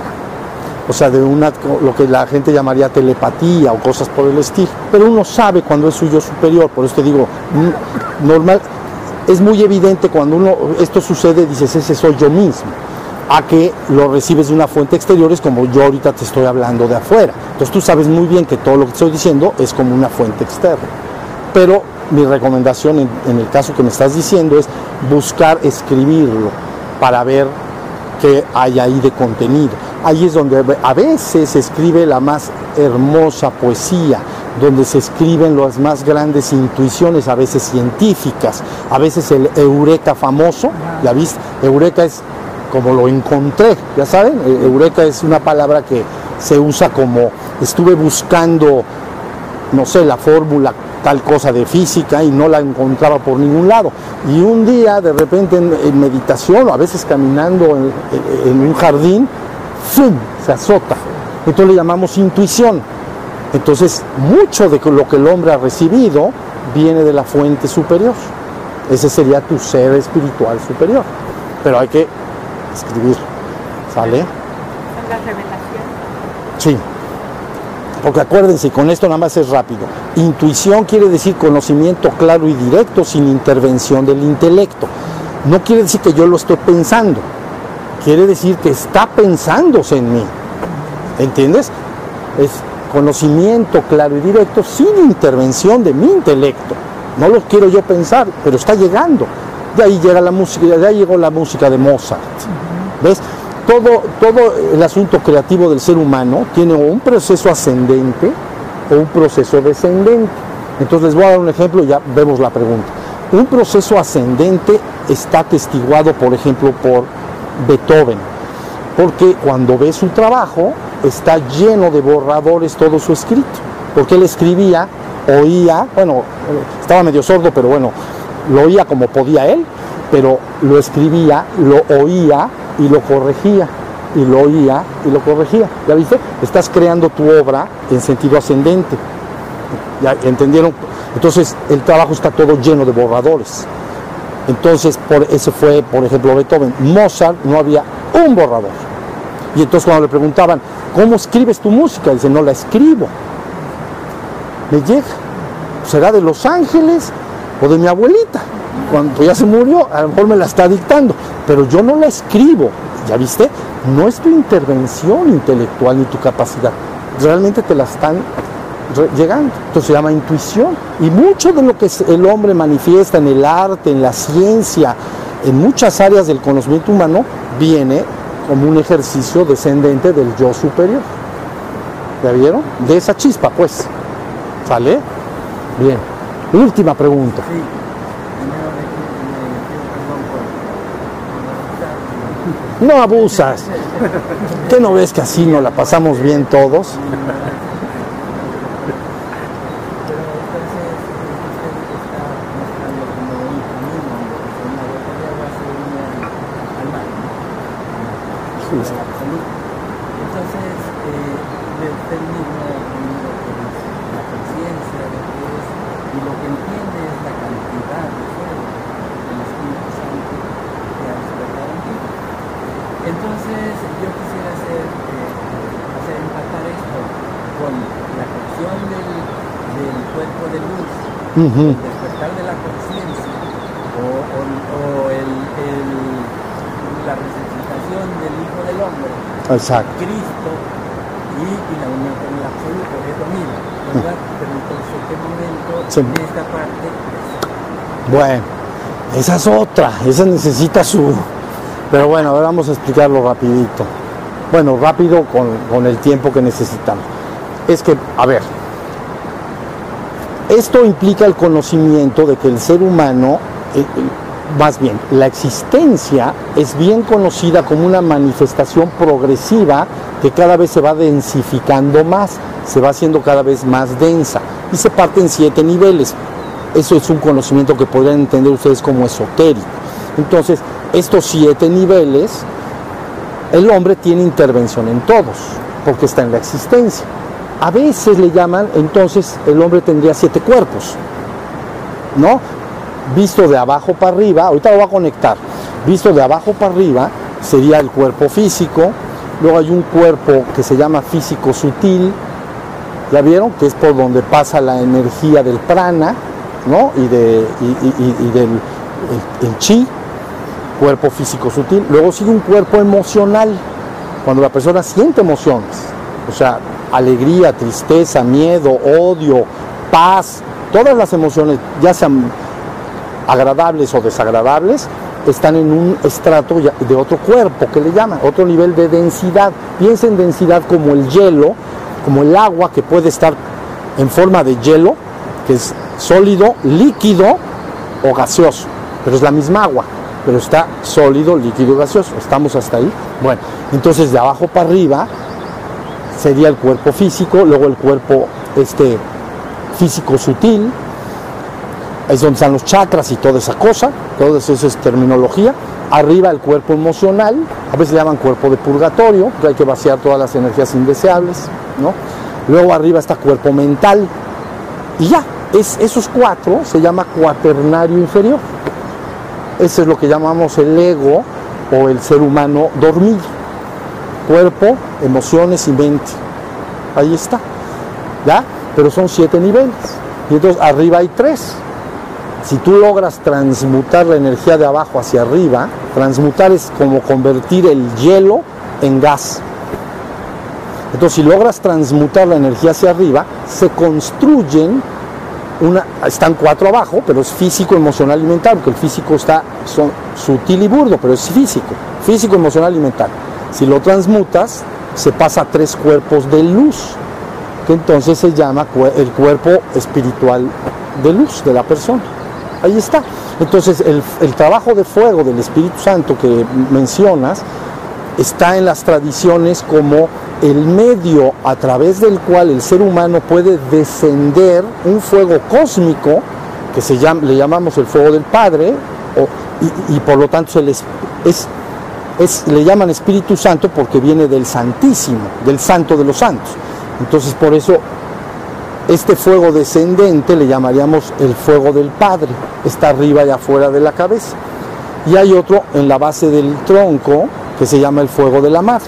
Speaker 1: o sea, de una, lo que la gente llamaría telepatía o cosas por el estilo. Pero uno sabe cuando es su yo superior, por eso te digo, normal, es muy evidente cuando uno, esto sucede, dices, ese soy yo mismo, a que lo recibes de una fuente exterior, es como yo ahorita te estoy hablando de afuera. Entonces tú sabes muy bien que todo lo que estoy diciendo es como una fuente externa. Pero mi recomendación en, en el caso que me estás diciendo es buscar escribirlo para ver qué hay ahí de contenido. Ahí es donde a veces se escribe la más hermosa poesía, donde se escriben las más grandes intuiciones, a veces científicas, a veces el eureka famoso, ¿ya viste? Eureka es como lo encontré, ya saben, E- eureka es una palabra que se usa como estuve buscando no sé, la fórmula tal cosa de física y no la encontraba por ningún lado. Y un día, de repente, en, meditación, o a veces caminando en, en- en un jardín, ¡fum! se azota. Entonces le llamamos intuición. Entonces, mucho de lo que el hombre ha recibido viene de la fuente superior. Ese sería tu ser espiritual superior. Pero hay que escribir. ¿Sale?
Speaker 2: Son las revelaciones.
Speaker 1: Sí. Porque acuérdense, con esto nada más es rápido. Intuición quiere decir conocimiento claro y directo sin intervención del intelecto. No quiere decir que yo lo estoy pensando. Quiere decir que está pensándose en mí. ¿Entiendes? Es conocimiento claro y directo sin intervención de mi intelecto. No lo quiero yo pensar, pero está llegando. De ahí llega la música, de ahí llegó la música de Mozart. ¿Ves? Todo, todo el asunto creativo del ser humano tiene un proceso ascendente o un proceso descendente. Entonces les voy a dar un ejemplo y ya vemos la pregunta. Un proceso ascendente está atestiguado, por ejemplo, por Beethoven, porque cuando ve su trabajo está lleno de borradores todo su escrito, porque él escribía, oía, bueno, estaba medio sordo, pero bueno, lo oía como podía él, pero lo escribía, lo oía y lo corregía, y lo oía y lo corregía. ¿Ya viste? Estás creando tu obra en sentido ascendente. ¿Ya entendieron? Entonces el trabajo está todo lleno de borradores. Entonces, por ese fue, por ejemplo, Beethoven. Mozart no había un borrador. Y entonces cuando le preguntaban, ¿cómo escribes tu música? Dice, no la escribo. Me llega. ¿Será de Los Ángeles o de mi abuelita? Cuando ya se murió, a lo mejor me la está dictando, pero yo no la escribo. ¿Ya viste? No es tu intervención intelectual ni tu capacidad. Realmente te la están llegando. Entonces se llama intuición. Y mucho de lo que el hombre manifiesta en el arte, en la ciencia, en muchas áreas del conocimiento humano, viene como un ejercicio descendente del yo superior. ¿Ya vieron? De esa chispa, pues. ¿Sale? Bien. Última pregunta.
Speaker 7: Sí.
Speaker 1: No abusas. ¿Qué no ves que así nos la pasamos bien todos?
Speaker 7: Pero entonces usted está mostrando como un camino, donde una gota de agua se une al, al mar, ¿no?
Speaker 1: Sí,
Speaker 7: Al
Speaker 1: sí.
Speaker 7: absoluto. Entonces, eh, de usted mismo ha tenido pues, la conciencia de que es, y lo que entiende es la cantidad de fuego del Espíritu Santo que ha despertado en ti. Entonces, yo quisiera hacer, eh, hacer empatar esto con la cuestión del, del cuerpo de el despertar de la conciencia, o, o- o el- el- la resucitación del Hijo del Hombre,
Speaker 1: Exacto.
Speaker 7: Cristo, y, y la unión con el absoluto, es lo mismo, ¿verdad? Pero entonces, ¿qué momento
Speaker 1: Sí.
Speaker 7: en esta parte?
Speaker 1: Bueno, esa es otra. Esa necesita su... Pero bueno, ahora vamos a explicarlo rapidito. Bueno, rápido con, con el tiempo que necesitamos. Es que, a ver, esto implica el conocimiento de que el ser humano, eh, eh, más bien, la existencia es bien conocida como una manifestación progresiva que cada vez se va densificando más, se va haciendo cada vez más densa y se parte en siete niveles. Eso es un conocimiento que podrían entender ustedes como esotérico. Entonces, estos siete niveles, el hombre tiene intervención en todos, porque está en la existencia. A veces le llaman, entonces el hombre tendría siete cuerpos, ¿no? Visto de abajo para arriba, ahorita lo voy a conectar, visto de abajo para arriba sería el cuerpo físico, luego hay un cuerpo que se llama físico sutil, ¿ya vieron? Que es por donde pasa la energía del prana, ¿no? Y, de, y, del el- el chi, cuerpo físico sutil. Luego sigue un cuerpo emocional, cuando la persona siente emociones, o sea, alegría, tristeza, miedo, odio, paz, todas las emociones, ya sean agradables o desagradables, están en un estrato de otro cuerpo que le llaman, otro nivel de densidad. Piensa en densidad como el hielo, como el agua que puede estar en forma de hielo, que es sólido, líquido o gaseoso, pero es la misma agua, pero está sólido, líquido, gaseoso. ¿Estamos hasta ahí? Bueno, entonces de abajo para arriba sería el cuerpo físico, luego el cuerpo este, físico sutil, es donde están los chakras y toda esa cosa, toda esa es terminología. Arriba el cuerpo emocional, a veces le llaman cuerpo de purgatorio, que hay que vaciar todas las energías indeseables, ¿no? Luego arriba está cuerpo mental, y ya, es, esos cuatro se llama cuaternario inferior. Ese es lo que llamamos el ego o el ser humano dormido. Cuerpo, emociones y mente. Ahí está. ¿Ya? Pero son siete niveles. Y entonces arriba hay tres. Si tú logras transmutar la energía de abajo hacia arriba, transmutar es como convertir el hielo en gas. Entonces, si logras transmutar la energía hacia arriba, se construyen una, están cuatro abajo, pero es físico, emocional y mental, porque el físico está son, sutil y burdo, pero es físico, físico, emocional y mental. Si lo transmutas, se pasa a tres cuerpos de luz, que entonces se llama el cuerpo espiritual de luz de la persona. Ahí está. Entonces, el, el trabajo de fuego del Espíritu Santo que mencionas está en las tradiciones como el medio a través del cual el ser humano puede descender un fuego cósmico que se llama, le llamamos el fuego del Padre y, por lo tanto les, es, es- le llaman Espíritu Santo porque viene del Santísimo, del Santo de los Santos. Entonces por eso este fuego descendente le llamaríamos el fuego del Padre, está arriba y afuera de la cabeza. Y hay otro en la base del tronco que se llama el fuego de la madre.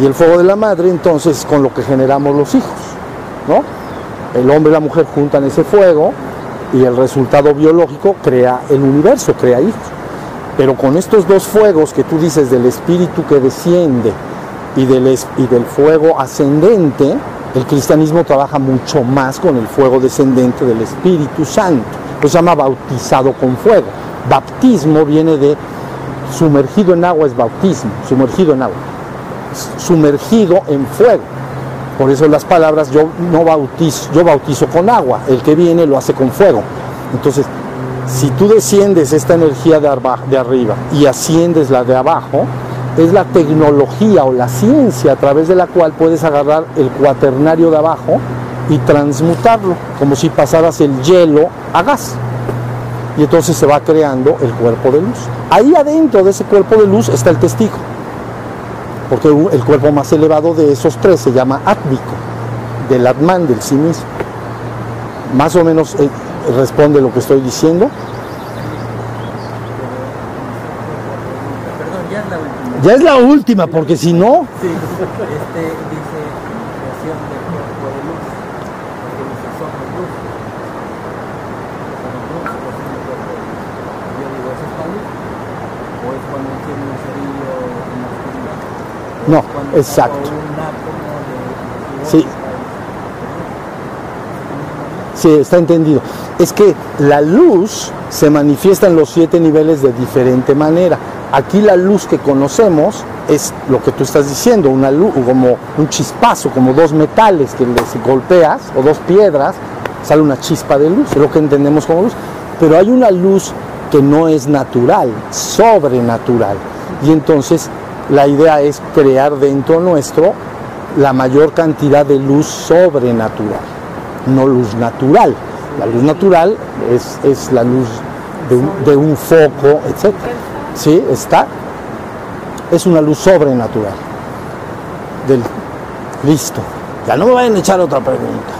Speaker 1: Y el fuego de la madre entonces es con lo que generamos los hijos, ¿no? El hombre y la mujer juntan ese fuego y el resultado biológico crea el universo, crea hijos. Pero con estos dos fuegos que tú dices del espíritu que desciende y del, y del fuego ascendente, el cristianismo trabaja mucho más con el fuego descendente del Espíritu Santo. Lo llama bautizado con fuego. Baptismo viene de sumergido en agua es bautismo, sumergido en agua. Sumergido en fuego. Por eso las palabras yo no bautizo, yo bautizo con agua, el que viene lo hace con fuego. Entonces, si tú desciendes esta energía de, arriba y asciendes la de abajo, es la tecnología o la ciencia a través de la cual puedes agarrar el cuaternario de abajo y transmutarlo, como si pasaras el hielo a gas. Y entonces se va creando el cuerpo de luz. Ahí adentro de ese cuerpo de luz está el testigo porque el cuerpo más elevado de esos tres se llama átmico, del atman, del sí mismo. Más o menos eh, responde lo que estoy diciendo.
Speaker 7: Perdón, ya es la última.
Speaker 1: Ya es la última, porque si no,
Speaker 7: Sí, este dice creación de cuerpo de luz. Porque dice somos luz. Somos luz, creación de cuerpo de luz. Yo digo, ¿eso es la luz? ¿O es cuando tiene un cerillo en la oscuridad? ¿O
Speaker 1: No, exacto.
Speaker 7: un átomo de
Speaker 1: Sí. sí, está entendido. Es que la luz se manifiesta en los siete niveles de diferente manera. Aquí la luz que conocemos es lo que tú estás diciendo, una luz como un chispazo, como dos metales que les golpeas o dos piedras, sale una chispa de luz, es lo que entendemos como luz. Pero hay una luz que no es natural, sobrenatural. Y entonces la idea es crear dentro nuestro la mayor cantidad de luz sobrenatural, no luz natural. La luz natural es, es la luz de un, foco, etc. Sí, está. Es una luz sobrenatural. Del, listo. Ya no me vayan a echar otra pregunta.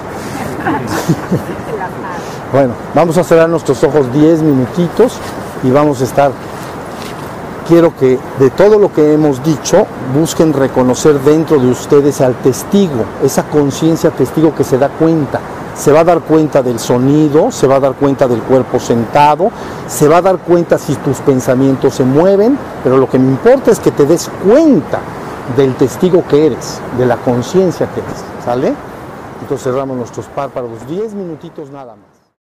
Speaker 1: bueno, vamos a cerrar nuestros ojos 10 minutitos y vamos a estar quiero que de todo lo que hemos dicho busquen reconocer dentro de ustedes al testigo, esa conciencia testigo que se da cuenta. Se va a dar cuenta del sonido, se va a dar cuenta del cuerpo sentado, se va a dar cuenta si tus pensamientos se mueven, pero lo que me importa es que te des cuenta del testigo que eres, de la conciencia que eres, ¿sale? Entonces cerramos nuestros párpados 10 minutitos nada más.